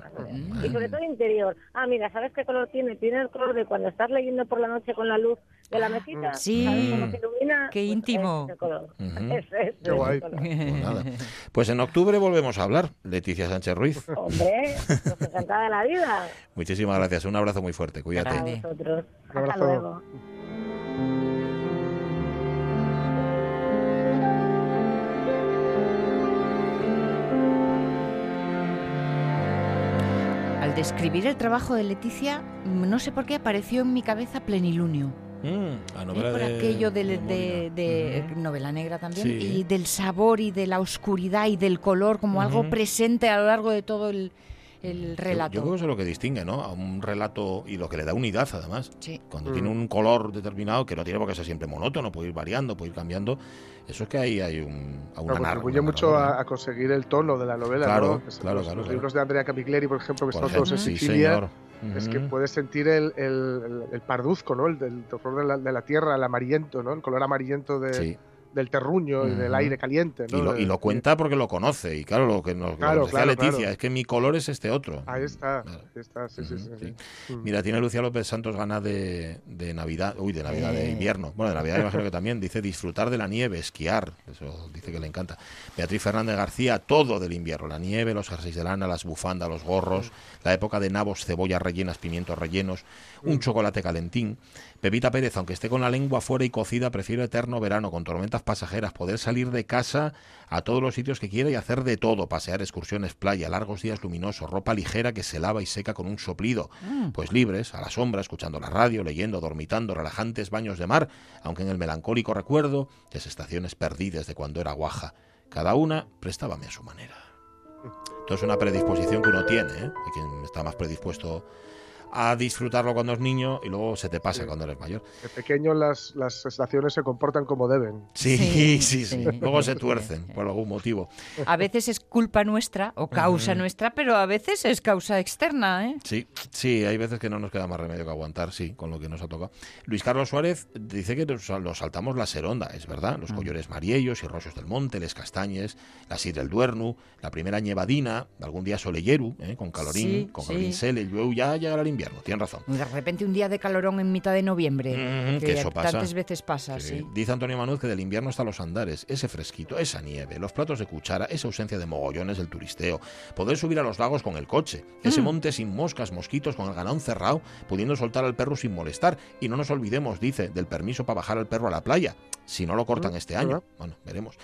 Y sobre todo interior. Ah, mira, ¿sabes qué color tiene? Tiene el color de cuando estás leyendo por la noche con la luz de la mesita. sí. ¿Sabes cómo se ilumina? Qué Pues íntimo. ese color. Ujú. Ese es Qué guay. color. Pues nada. Pues en octubre volvemos a hablar, Leticia Sánchez Ruiz. Hombre, pues encantada de la vida. Muchísimas gracias, un abrazo muy fuerte, A cuídate. vosotros. Un Hasta luego. Al describir el trabajo de Leticia, no sé por qué apareció en mi cabeza plenilunio. Mm, la ¿eh? novela por de- aquello de, de de- de novela negra también Sí. y del sabor y de la oscuridad y del color como algo presente a lo largo de todo el, el Yo- relato. Yo, creo que eso es lo que distingue, ¿no? A un relato y lo que le da unidad, además. Sí. Cuando Mm. tiene un color determinado, que no tiene por qué ser siempre monótono, puede ir variando, puede ir cambiando. Eso es que ahí hay un, a una nar- contribuye una mucho a, a conseguir el tono de la novela. Claro, ¿no? Claro, los, claro, los claro. libros de Andrea Camilleri, por ejemplo, que Por están todos en sí, Sicilia, señor. es que puedes sentir el, el, el- el parduzco, ¿no? El del color de la, de la tierra, el amarillento, ¿no? El color amarillento de, Sí. Del terruño y del aire caliente, ¿no? Y lo, y lo De- cuenta porque lo conoce. Y claro, lo que nos, Claro, decía claro, Leticia claro. es que mi color es este otro. Ahí está, Claro. ahí está, sí, sí, sí. sí. sí. Mm. Mira, tiene Lucía López Santos ganas de, de Navidad, uy, de Navidad, de Eh. invierno. Bueno, de Navidad imagino que también. Dice disfrutar de la nieve, esquiar. Eso dice que le encanta. Beatriz Fernández García, todo del invierno. La nieve, los jerseys de lana, las bufandas, los gorros, la época de nabos, cebollas rellenas, pimientos rellenos, un chocolate calentín. Pepita Pérez, aunque esté con la lengua fuera y cocida, prefiere eterno verano, con tormentas pasajeras, poder salir de casa a todos los sitios que quiera y hacer de todo, pasear, excursiones, playa, largos días luminosos, ropa ligera que se lava y seca con un soplido, pues libres, a la sombra, escuchando la radio, leyendo, dormitando, relajantes baños de mar, aunque en el melancólico recuerdo de esas estaciones perdidas de cuando era guaja. Cada una prestábame a su manera. Esto es una predisposición que uno tiene, ¿eh? Hay quien está más predispuesto a disfrutarlo cuando es niño y luego se te pasa Sí. cuando eres mayor. De pequeño las, las estaciones se comportan como deben. Sí, Sí, sí, sí. sí. Luego se tuercen sí. por algún motivo. A veces es culpa nuestra o causa nuestra, pero a veces es causa externa, ¿eh? Sí, sí, hay veces que no nos queda más remedio que aguantar, sí, con lo que nos ha tocado. Luis Carlos Suárez dice que nos, nos saltamos la seronda, es verdad, los collores mariellos y rosas del monte, les castañes, la sir del duernu, la primera ñevadina, algún día soleyeru, ¿eh? con calorín, Sí, con calorín sel, y luego ya llegará el invierno, tienen razón. De repente un día de calorón en mitad de noviembre, Mm, que eso pasa. tantas veces pasa, Sí. sí. Dice Antonio Manuz que del invierno hasta los andares, ese fresquito, esa nieve, los platos de cuchara, esa ausencia de mogollones del turisteo, poder subir a los lagos con el coche, ese Mm. monte sin moscas, mosquitos, con el ganado cerrado, pudiendo soltar al perro sin molestar. Y no nos olvidemos, dice, del permiso para bajar al perro a la playa, si no lo cortan Mm, este año. Bueno, veremos.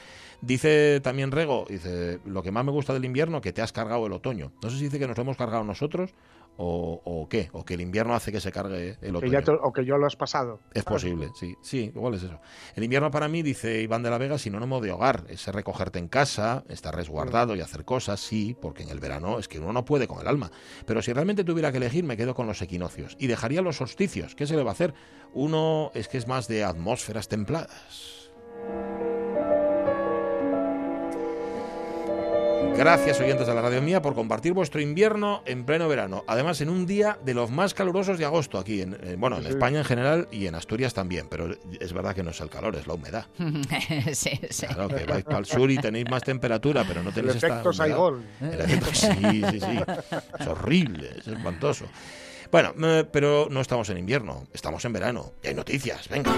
Dice también Rego, dice, lo que más me gusta del invierno, que te has cargado el otoño. No sé si dice que nos lo hemos cargado nosotros o, o qué, o que el invierno hace que se cargue el Que otoño. ya o que yo lo has pasado. Es posible, sí, sí, igual es eso. El invierno para mí, dice Iván de la Vega, sinónimo de hogar, es recogerte en casa, estar resguardado y hacer cosas, sí, porque en el verano es que uno no puede con el alma. Pero si realmente tuviera que elegir, me quedo con los equinoccios y dejaría los solsticios. ¿Qué se le va a hacer? Uno es que es más de atmósferas templadas. Gracias oyentes de la radio mía por compartir vuestro invierno en pleno verano. Además, en un día de los más calurosos de agosto aquí, en, en- bueno, en Sí. España en general y en Asturias también. Pero es verdad que no es el calor, es la humedad. sí, sí. Claro, que vais para el sur y tenéis más temperatura, pero no El tenéis esta efecto. Saigón. El efecto- sí, sí, sí. Es horrible, es espantoso. Bueno, eh, pero no estamos en invierno, estamos en verano. Y hay noticias, venga.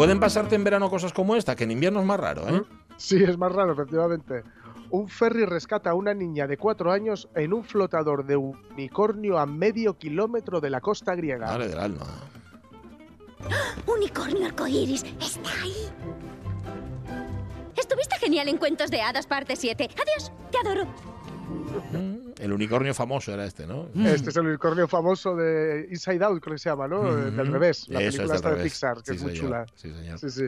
Pueden pasarte en verano cosas como esta, que en invierno es más raro, ¿eh? Sí, es más raro, efectivamente. Un ferry rescata a una niña de cuatro años en un flotador de unicornio a medio kilómetro de la costa griega. Madre del alma. Unicornio arcoíris, está ahí. Estuviste genial en Cuentos de Hadas, parte 7. Adiós, te adoro. El unicornio famoso era este, ¿no? Este es el unicornio famoso de Inside Out, creo que se llama, ¿no? Ujú. Del revés, la Eso película esta de. Pixar, que Sí, es muy señor. chula. Sí, señor. Sí, sí.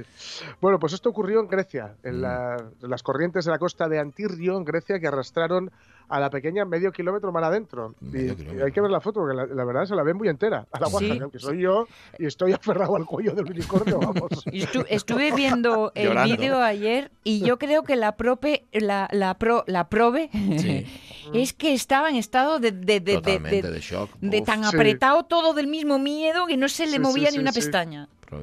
Bueno, pues esto ocurrió en Grecia, en, Mm. la- en las corrientes de la costa de Antirrio, en Grecia, que arrastraron a la pequeña medio kilómetro mar adentro. Y, Medio y kilómetro. hay que ver la foto, porque la, la verdad se la ve muy entera. A la Sí. guaja, que soy yo y estoy aferrado al cuello del unicornio, vamos. Estu- estuve viendo el vídeo ayer y yo creo que la prope, la, la pro, la probe Sí. es que estaba en estado de, de, de, de- Totalmente, de- de shock. de Uf. tan Sí. apretado todo del mismo miedo que no se le Sí, movía sí, ni sí, una sí.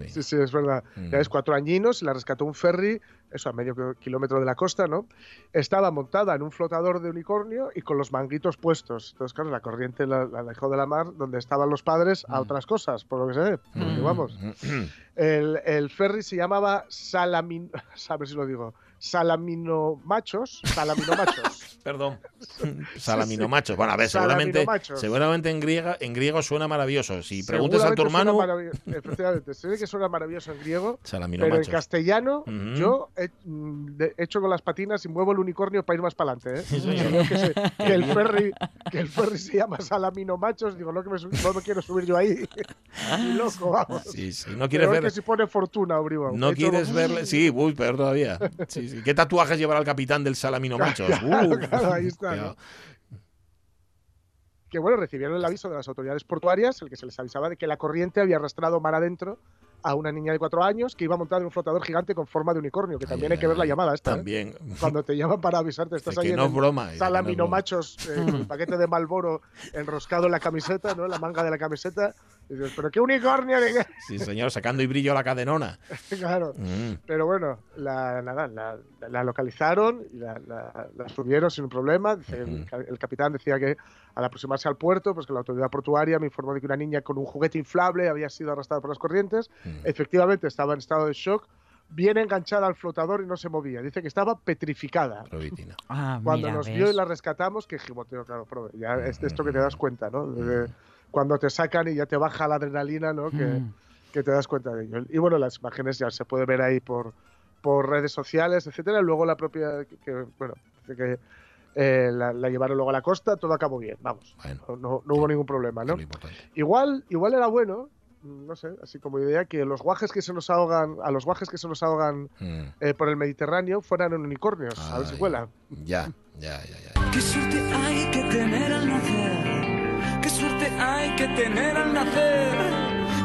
Sí, sí, es verdad. Mm. Ya es cuatro añinos, la rescató un ferry, eso a medio ki- kilómetro de la costa, ¿no? Estaba montada en un flotador de unicornio y con los manguitos puestos. Entonces, claro, la corriente la, la dejó de la mar donde estaban los padres a otras cosas, por lo que sé. Porque Mm. vamos. El, el ferry se llamaba Salamin... A ver si lo digo. Salaminomachos. Salaminomachos. Perdón. Salaminomachos. Bueno, a ver, seguramente, Salaminomachos. seguramente en, griega, en griego suena maravilloso. Si preguntas a tu hermano, Efectivamente, se ve que suena maravilloso en griego, pero en Salaminomachos. castellano yo he, mm, de- echo con las patinas y muevo el unicornio para ir más para adelante. ¿eh? Sí, que, se- que el ferry, que el ferry se llama Salamino Machos, digo, no, que me, no me quiero subir yo ahí. Ni loco, vamos. Sí, sí. No quieres ver. que si pone fortuna. No He quieres verle. Sí, uy, peor todavía. Sí, sí. ¿Qué tatuajes llevará el capitán del Salamino Machos? Claro, Uh, claro, ahí está, que bueno, recibieron el aviso de las autoridades portuarias, el que se les avisaba de que la corriente había arrastrado mar adentro a una niña de cuatro años que iba montada en un flotador gigante con forma de unicornio, que también hay que ver la llamada esta. ¿eh? También. Cuando te llaman para avisarte, estás ahí en no es broma, no es Salamino broma. machos, eh, con el paquete de Malboro enroscado en la camiseta, ¿no? En la manga de la camiseta. Dices, pero qué unicornio, ¿de qué?". Sí, señor, sacando y brillo a la cadenona. claro. Mm. Pero bueno, la, nada, la, la localizaron y la, la- la subieron sin problema. Dice, el, ca- el capitán decía que al aproximarse al puerto, pues que la autoridad portuaria me informó de que una niña con un juguete inflable había sido arrastrada por las corrientes. Mm. Efectivamente, estaba en estado de shock, bien enganchada al flotador y no se movía. Dice que estaba petrificada. Provitina. Ah, Cuando mira, nos ¿ves? vio y la rescatamos, que gimoteo, claro, pero ya es de esto que te das cuenta, ¿no? De- cuando te sacan y ya te baja la adrenalina, ¿no? Que, Mm. que te das cuenta de ello. Y bueno, las imágenes ya se puede ver ahí por, por redes sociales, etcétera. Luego la propia, que, que, bueno, que eh, la, la llevaron luego a la costa, todo acabó bien, vamos. No, no- no hubo ningún problema, ¿no? Igual, igual era bueno, no sé, así como idea, que los guajes que se nos ahogan, a los guajes que se nos ahogan Mm. eh, por el Mediterráneo fueran en unicornios, a ver si Ay. vuelan. Ya, ya, ya, ya. Qué suerte hay que tener al nacer. Hay que tener al nacer.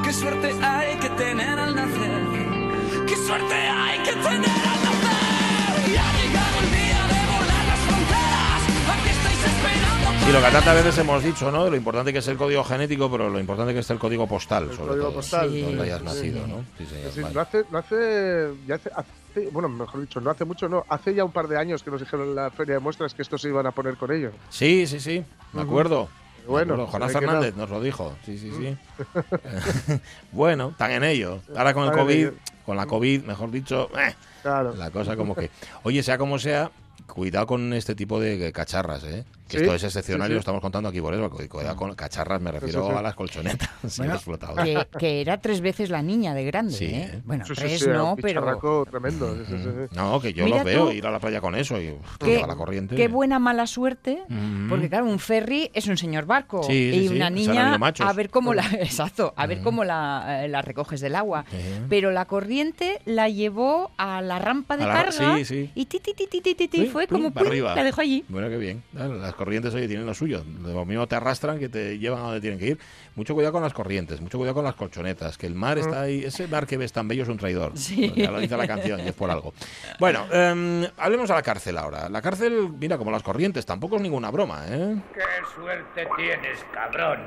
Qué suerte hay que tener al nacer. Qué suerte hay que tener al nacer. Y ha llegado el día de volar las fronteras. Aquí estáis esperando. Sí, lo que tantas veces hemos dicho, ¿no? De lo importante que es el código genético, pero lo importante que es el código postal, sobre código todo. postal. Donde Sí, hayas sí. nacido, ¿no? Sí, señor. Sí, vale. no hace, no hace, ya hace, hace- bueno, mejor dicho, no hace mucho, no, hace ya un par de años que nos dijeron en la feria de muestras que esto se iban a poner con ellos. Sí, sí, sí, me Ujú. acuerdo. Bueno. Jonás Fernández no. nos lo dijo. Sí, sí, sí. bueno, están en ello. Ahora con el COVID, con la COVID, mejor dicho, eh, Claro. la cosa como que. Oye, sea como sea, cuidado con este tipo de cacharras, ¿eh? Que Sí, esto es excepcional sí, sí. y lo estamos contando aquí por eso. con cacharras, me refiero sí, sí. a las colchonetas. Bueno, que, que era tres veces la niña de grande, Sí, ¿eh? Bueno, tres no, un pero... tremendo. sí, sí, sí. No, que yo Mira los veo tú ir a la playa con eso y Qué, toda la corriente. qué buena mala suerte, Mm. porque claro, un ferry es un señor barco y sí, una un niña a ver cómo la exacto, a ver cómo la, eh, la recoges del agua. Eh. Pero la corriente la llevó a la rampa de carga sí, sí. y ti, ti, ti, ti, ti, ti, ti, Sí, fue como la dejó allí. Bueno, qué bien. Las corrientes, oye, tienen lo suyo. Lo mismo te arrastran que te llevan a donde tienen que ir. Mucho cuidado con las corrientes, mucho cuidado con las colchonetas, que el mar está ahí. Ese mar que ves tan bello es un traidor. Sí. Ya lo dice la canción y es por algo. Bueno, em, hablemos a la cárcel ahora. La cárcel, mira, como las corrientes, tampoco es ninguna broma, ¿eh? ¡Qué suerte tienes, cabrón!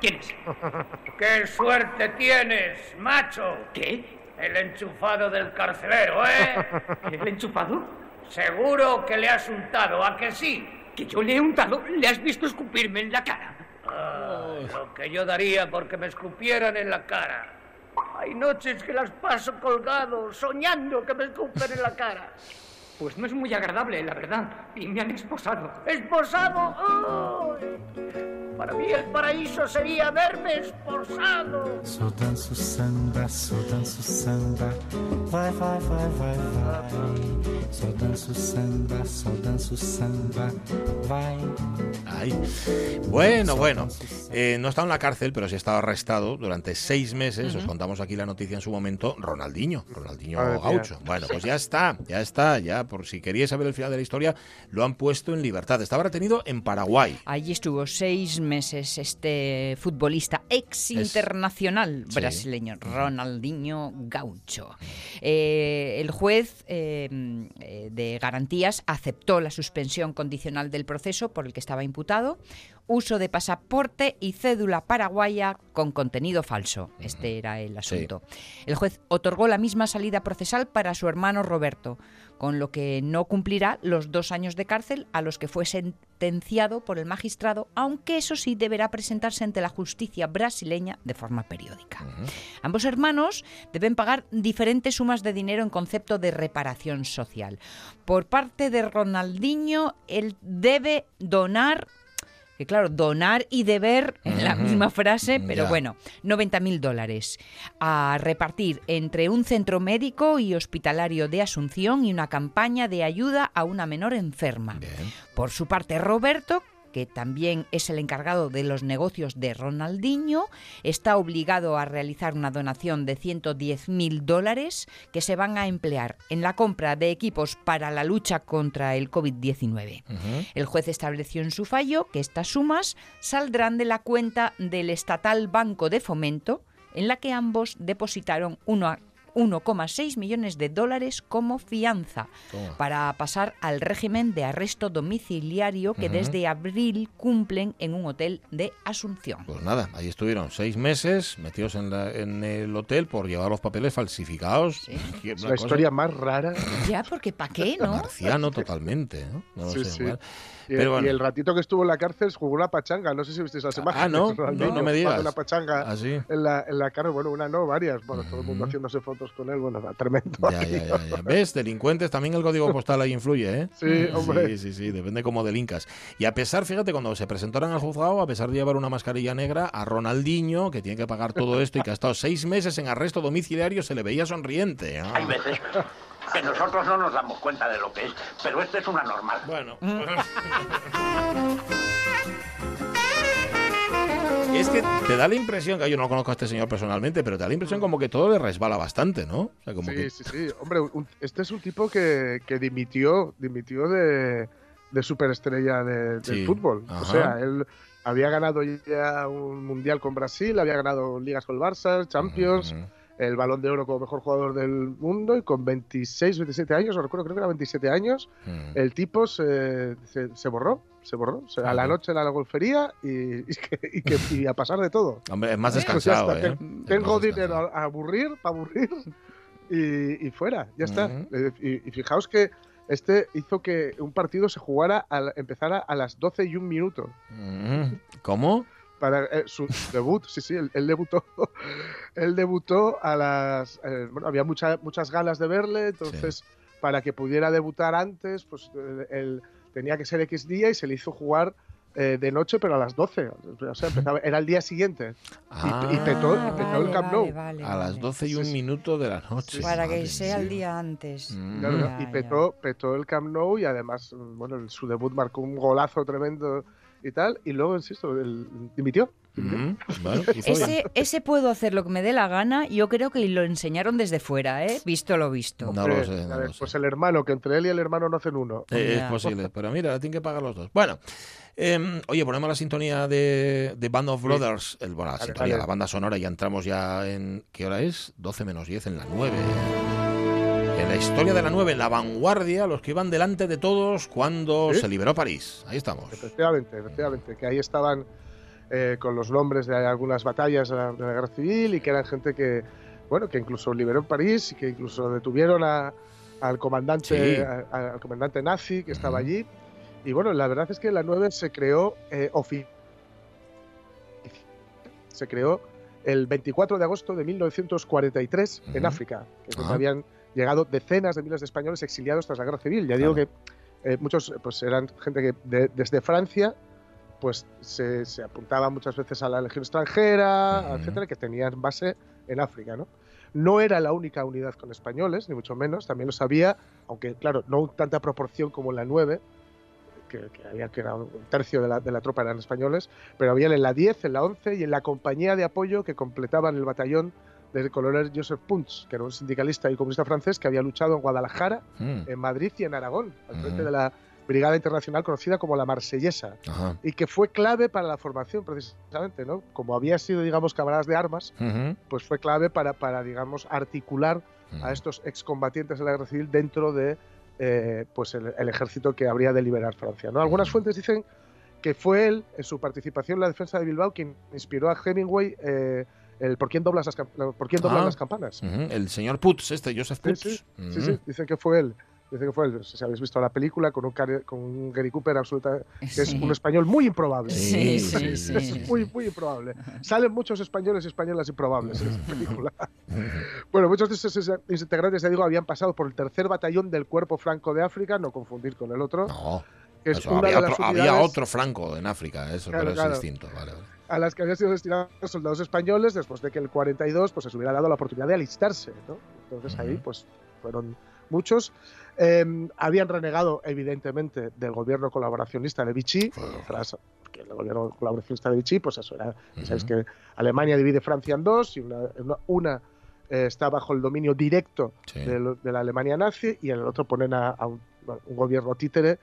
¿Quién es? ¡Qué suerte tienes, macho! ¿Qué? El enchufado del carcelero, ¿eh? ¿El enchufado? Seguro que le has untado, ¿a que sí? ¿Que yo le he untado? ¿Le has visto escupirme en la cara? Ah, lo que yo daría porque me escupieran en la cara. Hay noches que las paso colgado, soñando que me escupen en la cara. Pues no es muy agradable, la verdad. Y me han esposado. ¿Esposado? ¡Ay! Para mí el paraíso sería verme esposado. Só danço samba, só danço samba. Vai, vai, vai, vai, vai. Só danço samba, só danço samba. Vai. Ay. Bueno, bueno. Eh, no estaba en la cárcel, pero sí estaba arrestado durante seis meses. Os contamos aquí la noticia en su momento. Ronaldinho, Ronaldinho mía. Gaucho. Bueno, pues ya está, ya está, ya. Por si queríais saber el final de la historia, lo han puesto en libertad. Estaba retenido en Paraguay. Allí estuvo seis meses este futbolista ex internacional brasileño, Ronaldinho Gaucho. Eh, el juez eh, eh, de garantías aceptó la suspensión condicional del proceso por el que estaba imputado, uso de pasaporte y cédula paraguaya con contenido falso. Este era el asunto. El juez otorgó la misma salida procesal para su hermano Roberto, con lo que no cumplirá los dos años de cárcel a los que fue sentenciado por el magistrado, aunque eso sí deberá presentarse ante la justicia brasileña de forma periódica. Ambos hermanos deben pagar diferentes sumas de dinero en concepto de reparación social. Por parte de Ronaldinho, él debe donar que claro, donar y deber en la misma frase, pero Ya. bueno, 90 mil dólares a repartir entre un centro médico y hospitalario de Asunción y una campaña de ayuda a una menor enferma. Por su parte, Roberto, que también es el encargado de los negocios de Ronaldinho, está obligado a realizar una donación de 110 mil dólares que se van a emplear en la compra de equipos para la lucha contra el COVID-19. El juez estableció en su fallo que estas sumas saldrán de la cuenta del estatal Banco de Fomento, en la que ambos depositaron uno a- 1,6 millones de dólares como fianza Toma. para pasar al régimen de arresto domiciliario que desde abril cumplen en un hotel de Asunción. Pues nada, ahí estuvieron seis meses metidos en, la- en el hotel por llevar los papeles falsificados. Es la cosa historia más rara. Ya, porque ¿para qué, no? Marciano totalmente, ¿no? No lo Sí, sé, sí. bueno. Y, Pero y bueno. el ratito que estuvo en la cárcel jugó una pachanga. No sé si visteis las imágenes. Ah, no, no, no me digas. Una pachanga Ah, sí. en, la, en la cara. Bueno, una no, varias. Bueno, todo el mundo haciéndose fotos con él. Bueno, era tremendo. Ya, ya, ya, ya. ¿Ves? Delincuentes, también el código postal ahí influye, ¿eh? Sí, hombre. Sí, sí, sí, depende cómo delincas. Y a pesar, fíjate, cuando se presentaron al juzgado, a pesar de llevar una mascarilla negra, a Ronaldinho, que tiene que pagar todo esto y que ha estado seis meses en arresto domiciliario, se le veía sonriente. ¿no? Hay veces que nosotros no nos damos cuenta de lo que es, pero este es una normal. Bueno. Es que te da la impresión, que yo no conozco a este señor personalmente, pero te da la impresión como que todo le resbala bastante, ¿no? O sea, como sí, que... sí, sí. Hombre, un- este es un tipo que, que dimitió, dimitió de, de superestrella de- del Sí. fútbol. Ajá. O sea, él había ganado ya un mundial con Brasil, había ganado ligas con el Barça, Champions, el balón de oro como mejor jugador del mundo y con 26, 27 años, no recuerdo, creo que era 27 años, Mm. el tipo se, se, se borró, se borró. O sea, a la noche era la golfería y, y que, y que- y a pasar de todo. Hombre, es más Pues descansado, ¿eh? Tengo más dinero a, a aburrir, para aburrir y, fuera, ya está. Eh, y, y fijaos que este hizo que un partido se jugara, al, empezara a las 12 y un minuto. Mm. ¿Cómo? Para eh, su debut, sí, sí, él, él debutó. él debutó a las. eh, bueno, había mucha- muchas ganas de verle, entonces para que pudiera debutar antes, pues eh, él tenía que ser X día y se le hizo jugar eh, de noche, pero a las 12. O sea, empezaba, era el día siguiente. Y- y, petó, Ah, petó el Camp Nou. a las 12 y un minuto de la noche. Para Madre que sea el día antes. Claro, Ya, y ya. petó, petó el Camp Nou y además, bueno, en su debut marcó un golazo tremendo y tal. Y luego, insisto, él dimitió. Mm, bueno, bien. Ese, ese puedo hacer lo que me dé la gana. Yo creo que lo enseñaron desde fuera, ¿eh? Visto lo visto. No lo sé, no a ver, lo sé. Pues el hermano, que entre él y el hermano no hacen uno. Eh, es posible, pero mira, tienen que pagar los dos. Bueno, eh, oye, ponemos la sintonía de, de Band of Sí. Brothers, el, bueno, la sintonía, la banda sonora, ya entramos ya en... ¿Qué hora es? 12 menos 10 en la 9. En la historia de la 9, en la vanguardia, los que iban delante de todos cuando ¿Sí? se liberó París. Ahí estamos. Efectivamente, efectivamente, que ahí estaban eh, con los nombres de algunas batallas de la, de la guerra civil y que eran gente que, bueno, que incluso liberó París y que incluso detuvieron a- al comandante, Sí. a- a- al comandante nazi que estaba allí. Y bueno, la verdad es que la 9 se creó eh, se creó el 24 de agosto de 1943 en Ujú. África, que es donde habían llegado decenas de miles de españoles exiliados tras la guerra civil. Ya digo que eh, muchos pues eran gente que de- desde Francia pues se, se apuntaba muchas veces a la legión extranjera, etcétera, que tenían base en África, ¿no? No era la única unidad con españoles, ni mucho menos, también lo sabía, aunque claro, no tanta proporción como la 9, que, que había que era un tercio de la, de la tropa eran españoles, pero habían en la 10, en la 11 y en la compañía de apoyo que completaban el batallón del coronel Joseph Puig, que era un sindicalista y comunista francés que había luchado en Guadalajara, Mm. en Madrid y en Aragón, al frente de la Brigada Internacional conocida como la Marsellesa, Ajá. y que fue clave para la formación precisamente, ¿no? Como había sido, digamos, camaradas de armas, pues fue clave para, para digamos, articular a estos excombatientes de la guerra civil dentro de eh, pues el, el ejército que habría de liberar Francia. ¿no? Algunas fuentes dicen que fue él, en su participación en la defensa de Bilbao, quien inspiró a Hemingway eh, el ¿Por quién doblas las, cam- por quién doblan Ah. las campanas? El señor Putz, este, Joseph Putz. sí, sí, dicen que fue él. Dicen que fue él. Si habéis visto la película con un, con un Gary Cooper absoluta, que es un español muy improbable. Sí, sí, sí, Es sí. muy, muy improbable. Salen muchos españoles y españolas improbables en esa película. Bueno, muchos de esos integrantes, ya digo, habían pasado por el tercer batallón del Cuerpo Franco de África, no confundir con el otro. No, que es Eso, una había, de las otro, había otro Franco en África, eso, Claro, pero claro. es distinto. Vale, vale. A las que habían sido destinados soldados españoles después de que el 42 pues, se les hubiera dado la oportunidad de alistarse. ¿no? Entonces ahí pues, fueron muchos. Eh, habían renegado, evidentemente, del gobierno colaboracionista de Vichy. tras que el gobierno colaboracionista de Vichy, pues eso era. ya Sabéis que Alemania divide Francia en dos y una, una- una, eh, está bajo el dominio directo Sí. de, lo- de la Alemania nazi y en el otro ponen a, a un, bueno, un gobierno títere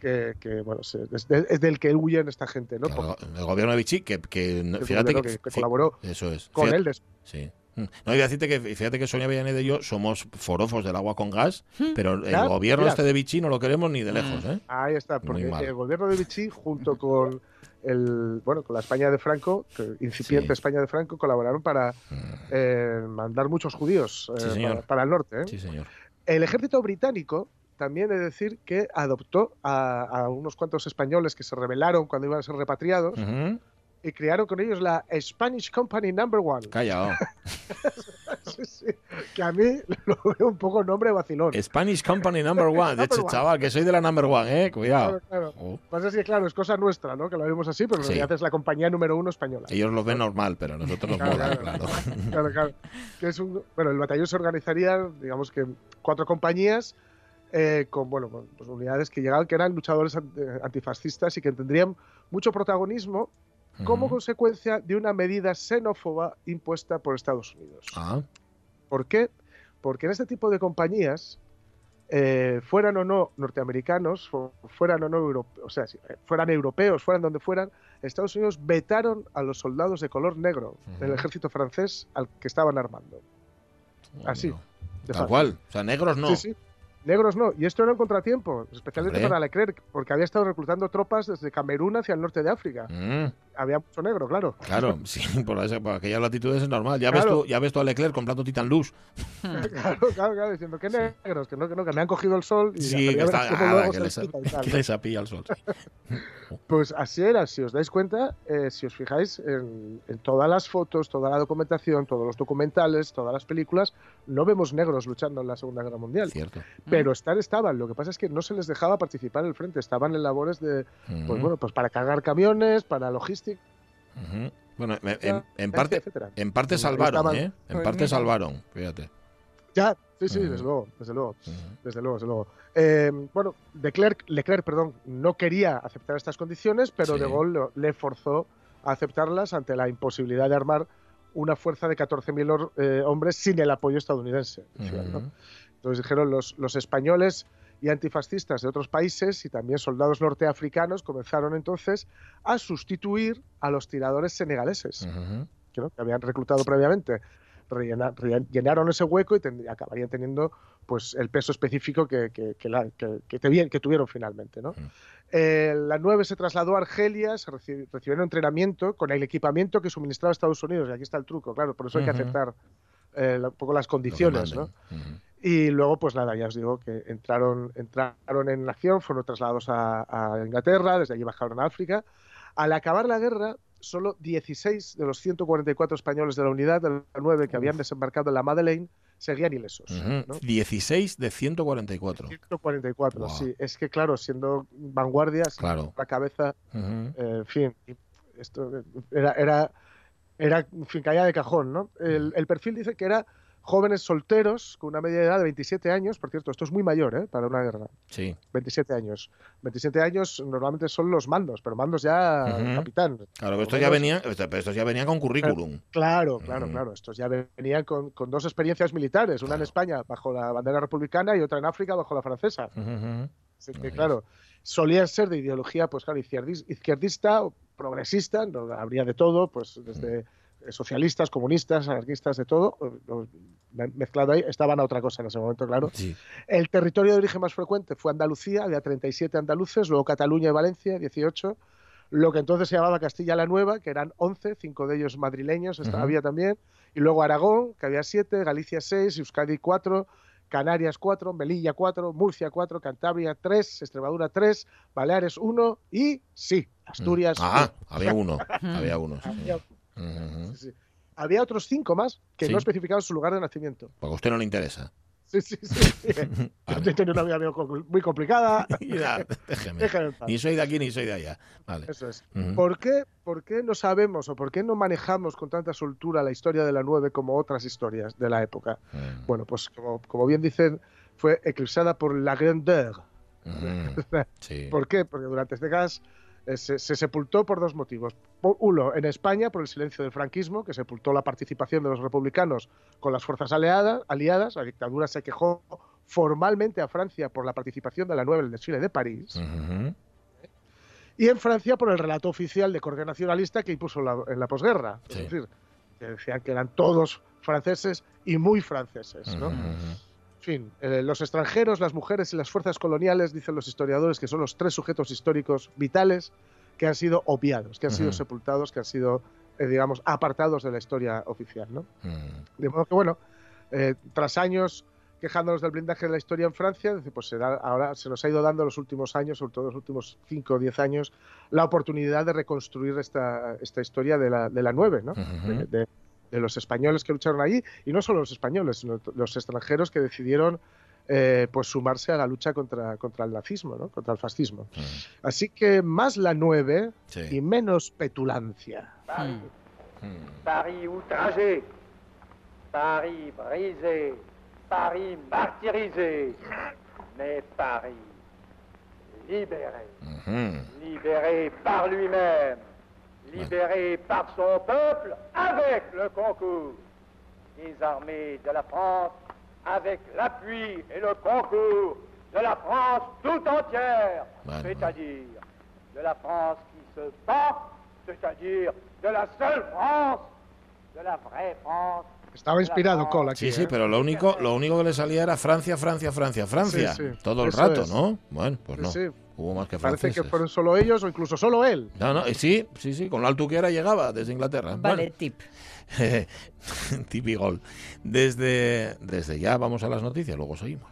que, que, bueno, se- es, de- es del que huyen esta gente, ¿no? Claro, el gobierno de Vichy, que, que fíjate colaboró Eso es. con Fíjate- él después. Sí. Mm. No, iba a decirte que fíjate que Sonia Villaneda y yo somos forofos del agua con gas, pero el Ya, gobierno mira. este de Vichy no lo queremos ni de lejos, ¿eh? Ahí está, porque el gobierno de Vichy, junto con el bueno con la España de Franco, que incipiente Sí. España de Franco, colaboraron para eh, mandar muchos judíos eh, Sí, señor. para, para el norte. ¿eh? Sí, señor. El ejército británico también he de decir que adoptó a, a unos cuantos españoles que se rebelaron cuando iban a ser repatriados Ujú. y crearon con ellos la Spanish Company Number One. Callao. Sí, sí, que a mí lo veo un poco nombre vacilón. Spanish Company Number One. De hecho, Number one. chaval, que soy de la Number One, ¿eh? Cuidado. Claro, claro. Oh. Pasa es que, claro, es cosa nuestra, ¿no? Que lo vemos así, pero en Sí. realidad es la compañía número uno española. Ellos lo ven normal, pero nosotros nos Claro, mola, claro. claro. Claro, claro. Que es un, bueno, el batallón se organizaría, digamos que cuatro compañías eh, con bueno, con, pues, unidades que llegaban, que eran luchadores eh, antifascistas y que tendrían mucho protagonismo como consecuencia de una medida xenófoba impuesta por Estados Unidos. Ah, ¿Por qué? Porque en este tipo de compañías, eh, fueran o no norteamericanos, fu- fueran o no europeos, o sea, si, fueran europeos, fueran donde fueran, Estados Unidos vetaron a los soldados de color negro del ejército francés al que estaban armando. Así. de tal fácil. cual. O sea, negros no. Sí, sí. Negros no. Y esto era un contratiempo, especialmente Hombre. para Leclerc, porque había estado reclutando tropas desde Camerún hacia el norte de África. Mm, Había mucho negro, claro. claro, sí, por, esa- por aquellas latitudes es normal. Ya, ves Claro. tú, ya ves tú a Leclerc comprando Titan Luz. claro, claro, claro, diciendo que negros, que no, que no, que me han cogido el sol y Sí, ver está, cómo ah, que se les, que les apilla el sol. Pues así era, si os dais cuenta, eh, si os fijáis en, en todas las fotos, toda la documentación, todos los documentales, todas las películas, no vemos negros luchando en la Segunda Guerra Mundial. Cierto. Pero estar estaban, lo que pasa es que no se les dejaba participar en el frente, estaban en labores de, pues Ujú. bueno, pues para cargar camiones, para logística, Bueno, en, en- en etcétera, parte, en parte salvaron. ¿eh? En parte salvaron, fíjate. Ya, sí, sí, desde luego, desde luego, desde luego, desde luego. Eh, bueno, Leclerc, Leclerc, perdón, no quería aceptar estas condiciones, pero Sí. De Gaulle le forzó a aceptarlas ante la imposibilidad de armar una fuerza de 14.000 hor- eh, hombres sin el apoyo estadounidense. Entonces dijeron los, los españoles y antifascistas de otros países y también soldados norteafricanos comenzaron entonces a sustituir a los tiradores senegaleses que, ¿no? que habían reclutado previamente. Rellena- ese hueco y tend- acabarían teniendo pues el peso específico que, que, que la- que- que tuvieron finalmente. ¿no? Mm. Eh, la 9 se trasladó a Argelia, se reci- recibieron entrenamiento con el equipamiento que suministraba Estados Unidos. Y aquí está el truco, claro, por eso hay que aceptar eh, un poco las condiciones. ¿no? manden. Ujú. Y luego, pues nada, ya os digo que entraron, entraron en acción, fueron trasladados a, a Inglaterra, desde allí bajaron a África. Al acabar la guerra, solo 16 de los 144 españoles de la unidad, de la 9 que habían desembarcado en la Madeleine, seguían ilesos. Ujú. ¿no? 16 de 144. 144, Wow. sí. Es que, claro, siendo vanguardia, sin Claro. la cabeza, Ujú. eh, en fin, esto era, era, era en fin, caía de cajón, ¿no? El, el perfil dice que era jóvenes solteros con una media de edad de 27 años, por cierto, esto es muy mayor ¿eh? para una guerra. Sí. 27 años. 27 años normalmente son los mandos, pero mandos ya capitán. Claro, estos ya pero estos ya venían con currículum. Claro, claro, claro. Estos ya venían con, con dos experiencias militares, una en España bajo la bandera republicana y otra en África bajo la francesa. Así que, claro, solían ser de ideología, pues claro, izquierdis- izquierdista o progresista, no, habría de todo, pues desde socialistas, comunistas, anarquistas, de todo, me- mezclado ahí, estaban a otra cosa en ese momento, claro. Sí. El territorio de origen más frecuente fue Andalucía, había 37 andaluces, luego Cataluña y Valencia, 18, lo que entonces se llamaba Castilla la Nueva, que eran 11, cinco de ellos madrileños, esta- Ujú. había también, y luego Aragón, que había 7, Galicia 6, Euskadi 4, Canarias 4, Melilla 4, Murcia 4, Cantabria 3, Extremadura 3, Baleares 1 y sí, Asturias. Ah, había uno, había uno. sí. Había- Ujú. sí, sí. Había otros cinco más que Sí. no especificaban su lugar de nacimiento. Porque a usted no le interesa. Sí, sí, sí. Yo tenía una vida muy compl- muy complicada. Mira, déjeme. Ni soy de aquí ni soy de allá. Vale. Eso es. ¿Por qué, ¿Por qué no sabemos o por qué no manejamos con tanta soltura la historia de la 9 como otras historias de la época? Mm. Bueno, pues como, como bien dicen, fue eclipsada por la grandeur. Sí. ¿Por qué? Porque durante décadas eh, se, se sepultó por dos motivos. Uno, en España, por el silencio del franquismo, que sepultó la participación de los republicanos con las fuerzas aliadas. aliadas. La dictadura se quejó formalmente a Francia por la participación de la 9 en el desfile de París. Ujú. Y en Francia por el relato oficial de corte nacionalista que impuso la- en la posguerra. Sí. Es decir, que decían que eran todos franceses y muy franceses. ¿no? Fin, eh, los extranjeros, las mujeres y las fuerzas coloniales, dicen los historiadores, que son los tres sujetos históricos vitales que han sido obviados, que han sido sepultados, que han sido, eh, digamos, apartados de la historia oficial. ¿no? Mm. De modo que, bueno, eh, tras años quejándonos del blindaje de la historia en Francia, pues se da- ahora se nos ha ido dando los últimos años, sobre todo los últimos 5 o 10 años, la oportunidad de reconstruir esta, esta historia de la, de la 9, ¿no? Ujú. de, de- de los españoles que lucharon allí, y no solo los españoles, sino los extranjeros que decidieron eh, pues sumarse a la lucha contra, contra el nazismo, ¿no? contra el fascismo. Así que más la 9 Sí. y menos petulancia. Paris, Mm. Paris outragé, Paris brisé, Paris martyrisé, mais Paris libéré, Ujú. libéré par lui-même, libéré par son peuple avec le concours des armées de la France, avec l'appui et le concours de la France tout entière, Bueno, c'est-à-dire de la France qui se bat, c'est-à-dire de la seule France, de la vraie France. Estaba inspirado Cole aquí. Sí, sí, ¿eh? pero lo único, lo único que le salía era Francia, Francia, Francia, Francia. Sí, sí. Todo el Eso rato, es. ¿no? Bueno, pues Sí, no. sí. Hubo más que Parece franceses. que fueron solo ellos o incluso solo él. No, no, sí, sí, sí, con la altuquera llegaba desde Inglaterra. Vale, Bueno, tip. tip y gol. Desde, desde ya vamos a las noticias, luego seguimos.